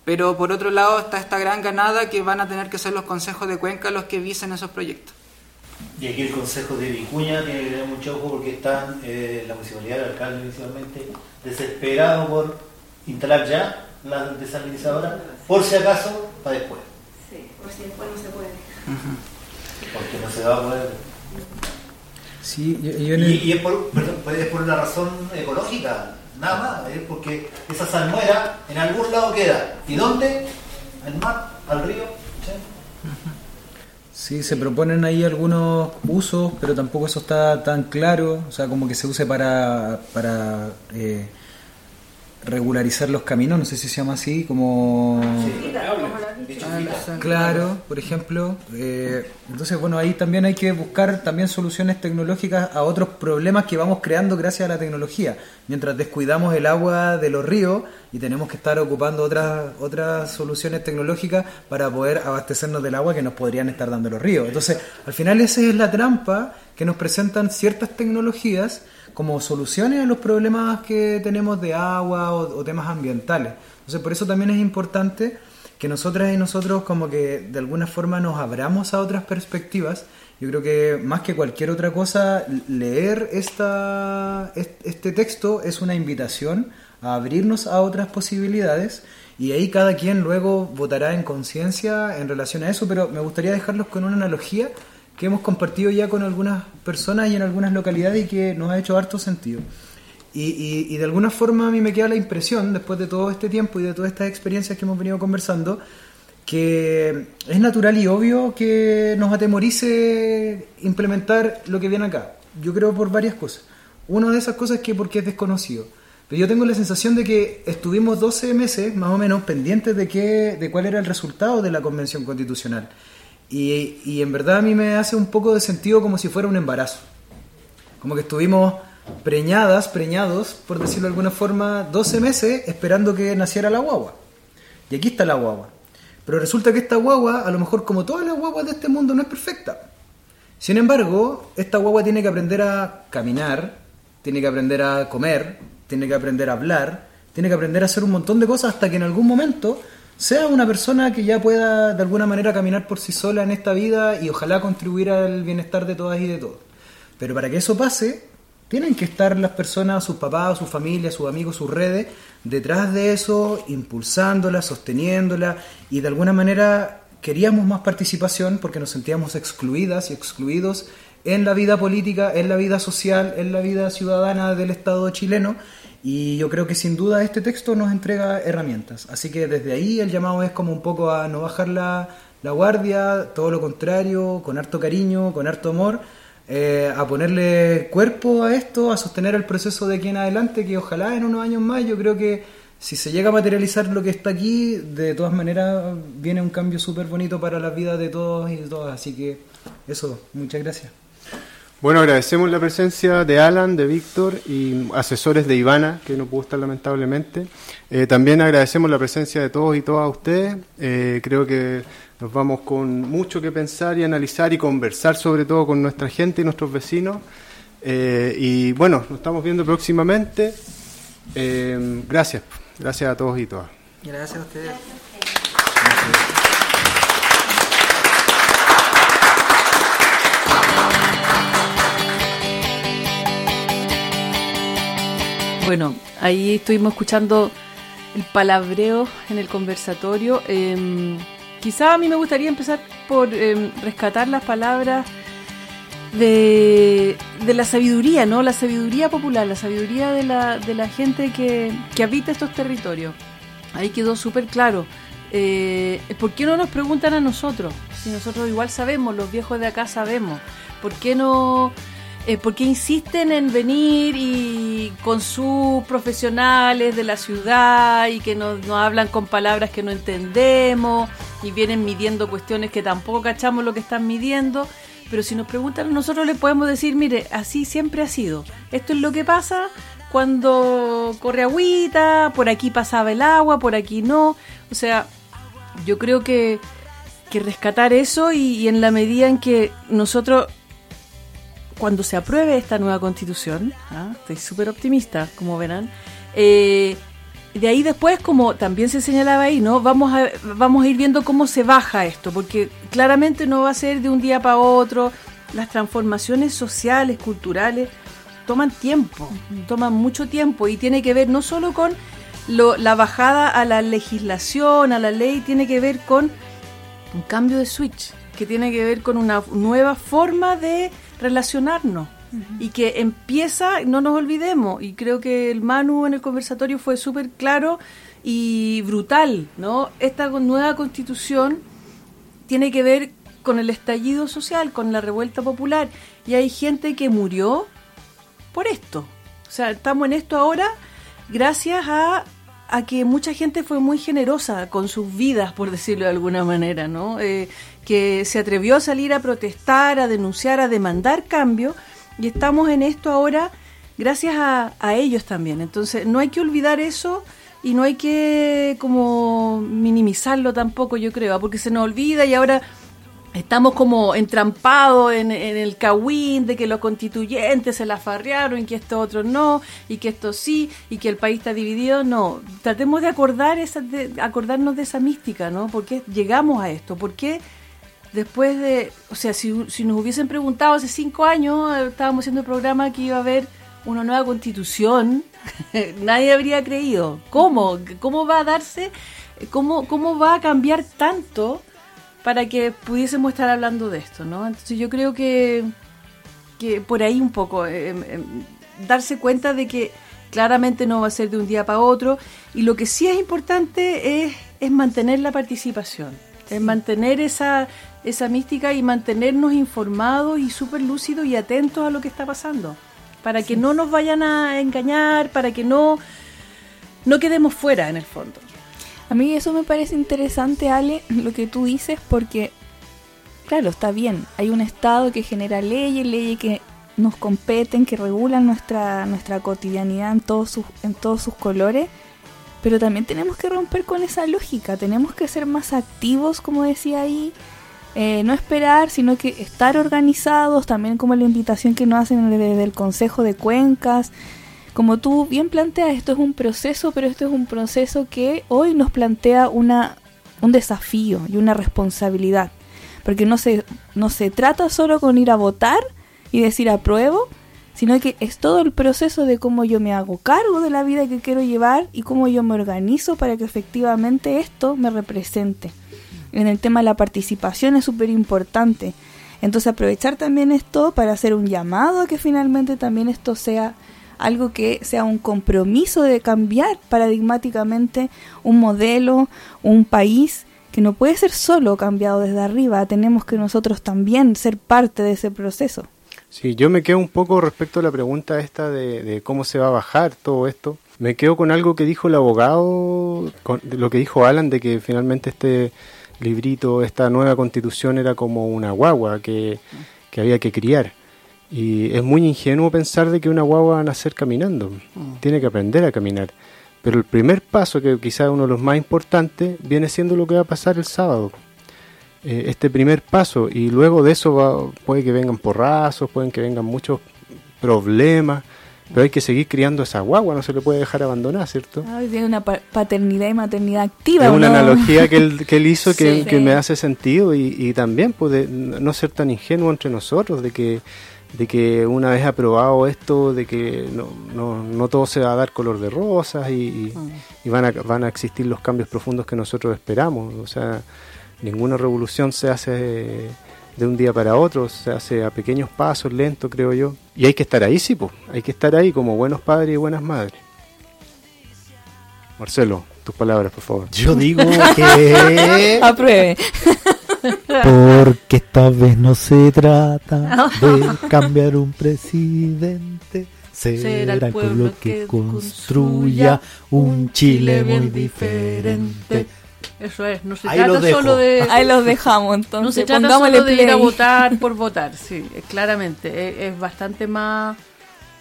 Pero por otro lado está esta gran ganada que van a tener que ser los consejos de Cuenca los que visen esos proyectos. Y aquí el Consejo de Vicuña tiene que tener mucho ojo porque están eh, la municipalidad, el alcalde principalmente, desesperado por instalar ya la desalinizadora, por si acaso, para después. Sí, por si después no se puede. Porque no se va a poder. Sí, yo, yo en Y, el- y es, por, perdón, pues es por una razón ecológica, nada más, es porque esa salmuera en algún lado queda. ¿Y dónde? ¿Al mar? ¿Al río? ¿Sí? Sí, se proponen ahí algunos usos, pero tampoco eso está tan claro. O sea, como que se use para, para eh, regularizar los caminos, no sé si se llama así, como... Claro, por ejemplo. eh, entonces, bueno, ahí también hay que buscar también soluciones tecnológicas a otros problemas que vamos creando gracias a la tecnología. Mientras descuidamos el agua de los ríos y tenemos que estar ocupando otras otras soluciones tecnológicas para poder abastecernos del agua que nos podrían estar dando los ríos. Entonces, al final esa es la trampa que nos presentan ciertas tecnologías como soluciones a los problemas que tenemos de agua o, temas ambientales. Entonces, por eso también es importante que nosotras y nosotros como que de alguna forma nos abramos a otras perspectivas. Yo creo que más que cualquier otra cosa, leer esta, est- este texto es una invitación a abrirnos a otras posibilidades y ahí cada quien luego votará en conciencia en relación a eso, pero me gustaría dejarlos con una analogía que hemos compartido ya con algunas personas y en algunas localidades y que nos ha hecho harto sentido. Y, y- y de alguna forma a mí me queda la impresión, después de todo este tiempo y de todas estas experiencias que hemos venido conversando, que es natural y obvio que nos atemorice implementar lo que viene acá. Yo creo por varias cosas. Una de esas cosas es que porque es desconocido. Pero yo tengo la sensación de que estuvimos 12 meses más o menos pendientes de, qué, de cuál era el resultado de la Convención Constitucional. Y, en verdad a mí me hace un poco de sentido como si fuera un embarazo. Como que estuvimos preñadas, preñados, por decirlo de alguna forma, 12 meses esperando que naciera la guagua. Y aquí está la guagua. Pero resulta que esta guagua, a lo mejor como todas las guaguas de este mundo, no es perfecta. Sin embargo, esta guagua tiene que aprender a caminar, tiene que aprender a comer, tiene que aprender a hablar, tiene que aprender a hacer un montón de cosas hasta que en algún momento sea una persona que ya pueda de alguna manera caminar por sí sola en esta vida y ojalá contribuir al bienestar de todas y de todos. Pero para que eso pase, tienen que estar las personas, sus papás, sus familias, sus amigos, sus redes, detrás de eso, impulsándola, sosteniéndola y de alguna manera queríamos más participación porque nos sentíamos excluidas y excluidos en la vida política, en la vida social, en la vida ciudadana del Estado chileno y yo creo que sin duda este texto nos entrega herramientas. Así que desde ahí el llamado es como un poco a no bajar la, la guardia, todo lo contrario, con harto cariño, con harto amor, eh, a ponerle cuerpo a esto, a sostener el proceso de aquí en adelante, que ojalá en unos años más yo creo que si se llega a materializar lo que está aquí, de todas maneras viene un cambio súper bonito para la vida de todos y de todas. Así que eso, muchas gracias. Bueno, agradecemos la presencia de Alan, de Víctor y asesores de Ivana, que no pudo estar lamentablemente. Eh, también agradecemos la presencia de todos y todas ustedes. Eh, creo que nos vamos con mucho que pensar y analizar y conversar sobre todo con nuestra gente y nuestros vecinos. Eh, y bueno, nos estamos viendo próximamente. Eh, gracias, gracias a todos y todas. Gracias a ustedes. (laughs) Bueno, ahí estuvimos escuchando el palabreo en el conversatorio. Eh, quizá a mí me gustaría empezar por eh, rescatar las palabras de, la sabiduría, ¿no? La sabiduría popular, la sabiduría de la, de la gente que, que habita estos territorios. Ahí quedó súper claro. Eh, ¿Por qué no nos preguntan a nosotros? Si nosotros igual sabemos, los viejos de acá sabemos. ¿Por qué no eh, ¿por qué insisten en venir y con sus profesionales de la ciudad y que nos, nos hablan con palabras que no entendemos y vienen midiendo cuestiones que tampoco cachamos lo que están midiendo? Pero si nos preguntan, nosotros les podemos decir, mire, así siempre ha sido. Esto es lo que pasa cuando corre agüita, por aquí pasaba el agua, por aquí no. O sea, yo creo que, que rescatar eso y, y en la medida en que nosotros cuando se apruebe esta nueva constitución, ¿ah? estoy súper optimista, como verán, eh, de ahí después, como también se señalaba ahí, ¿no? Vamos a, vamos a ir viendo cómo se baja esto, porque claramente no va a ser de un día para otro. Las transformaciones sociales, culturales, toman tiempo, toman mucho tiempo y tiene que ver no solo con lo, la bajada a la legislación, a la ley, tiene que ver con un cambio de switch, que tiene que ver con una nueva forma de relacionarnos y que empieza, no nos olvidemos, y creo que el Manu en el conversatorio fue súper claro y brutal, ¿no? Esta nueva constitución tiene que ver con el estallido social, con la revuelta popular, y hay gente que murió por esto. O sea, estamos en esto ahora gracias a, a que mucha gente fue muy generosa con sus vidas, por decirlo de alguna manera, ¿no? Eh, que se atrevió a salir a protestar, a denunciar, a demandar cambio, y estamos en esto ahora gracias a, a ellos también. Entonces, no hay que olvidar eso y no hay que como minimizarlo tampoco, yo creo, porque se nos olvida y ahora estamos como entrampados en, el cagüín de que los constituyentes se la farrearon que esto otro no, y que esto sí, y que el país está dividido. No, tratemos de, acordar esa, de acordarnos de esa mística, ¿no? ¿Por qué llegamos a esto? ¿Por qué después de, o sea, si, si nos hubiesen preguntado hace cinco años, eh, estábamos haciendo el programa que iba a haber una nueva constitución, (laughs) nadie habría creído. ¿Cómo? ¿Cómo va a darse? ¿Cómo, cómo va a cambiar tanto para que pudiésemos estar hablando de esto? ¿no? Entonces yo creo que, que por ahí un poco, eh, eh, darse cuenta de que claramente no va a ser de un día para otro y lo que sí es importante es, es mantener la participación, es mantener esa, esa mística y mantenernos informados y súper lúcidos y atentos a lo que está pasando para que no nos vayan a engañar, para que no, no quedemos fuera en el fondo. A mí eso me parece interesante, Ale, lo que tú dices, porque, claro, está bien, hay un Estado que genera leyes, leyes que nos competen, que regulan nuestra, nuestra cotidianidad en todos, sus, en todos sus colores, pero también tenemos que romper con esa lógica, tenemos que ser más activos, como decía ahí, eh, no esperar, sino que estar organizados, también como la invitación que nos hacen desde el Consejo de Cuencas. Como tú bien planteas, esto es un proceso, pero esto es un proceso que hoy nos plantea una, un desafío y una responsabilidad. Porque no se, no se trata solo con ir a votar y decir apruebo, sino que es todo el proceso de cómo yo me hago cargo de la vida que quiero llevar y cómo yo me organizo para que efectivamente esto me represente en el tema de la participación es súper importante. Entonces aprovechar también esto para hacer un llamado a que finalmente también esto sea algo que sea un compromiso de cambiar paradigmáticamente un modelo, un país que no puede ser solo cambiado desde arriba, tenemos que nosotros también ser parte de ese proceso. Sí, yo me quedo un poco respecto a la pregunta esta de, de cómo se va a bajar todo esto. Me quedo con algo que dijo el abogado, con lo que dijo Alan, de que finalmente este librito, esta nueva constitución era como una guagua que, que había que criar. Y es muy ingenuo pensar de que una guagua va a nacer caminando. Mm. Tiene que aprender a caminar. Pero el primer paso, que quizás es uno de los más importantes, viene siendo lo que va a pasar el sábado. Eh, este primer paso. Y luego de eso va, puede que vengan porrazos, pueden que vengan muchos problemas. Pero hay que seguir criando esa guagua, no se le puede dejar abandonar, ¿cierto? Ay, tiene una pa- paternidad y maternidad activa. Es ¿o una no? analogía que él, que él hizo que, (laughs) Sí. que me hace sentido y, y también pues de no ser tan ingenuo entre nosotros, de que, de que una vez aprobado esto, de que no, no, no todo se va a dar color de rosas y, y- y van, a, van a existir los cambios profundos que nosotros esperamos. O sea, ninguna revolución se hace de un día para otro, se hace a pequeños pasos, lento creo yo. Y hay que estar ahí, sí, pues, hay que estar ahí como buenos padres y buenas madres. Marcelo, tus palabras, por favor. Yo digo (laughs) que... Apruebe. (laughs) Porque esta vez no se trata de (laughs) cambiar un presidente. Será el pueblo que construya un Chile muy diferente. Eso es, no se Ahí trata solo de... (laughs) Ahí los dejamos, entonces. No se trata Pongámosle solo de ir a votar por votar, sí, eh, claramente. Es, es bastante más,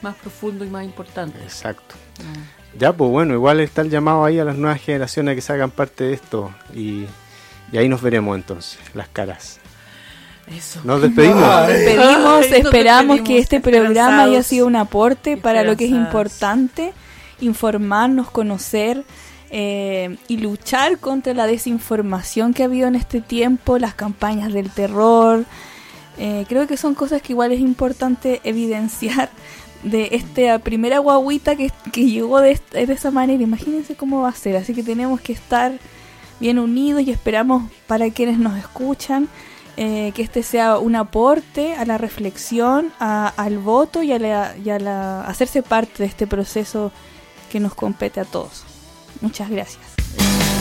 más profundo y más importante. Exacto. Ya, pues bueno, igual está el llamado ahí a las nuevas generaciones a que se hagan parte de esto y, y ahí nos veremos entonces, las caras. Eso. Nos despedimos. Nos despedimos, Ay, nos esperamos despedimos, que este programa haya sido un aporte para lo que es importante, informarnos, conocer eh, y luchar contra la desinformación que ha habido en este tiempo, las campañas del terror. Eh, creo que son cosas que igual es importante evidenciar de esta primera guaguita que, que llegó de, esta- de esa manera. Imagínense cómo va a ser. Así que tenemos que estar bien unidos y esperamos para quienes nos escuchan eh, que este sea un aporte a la reflexión, a- al voto y a, la, y a la- hacerse parte de este proceso que nos compete a todos. Muchas gracias.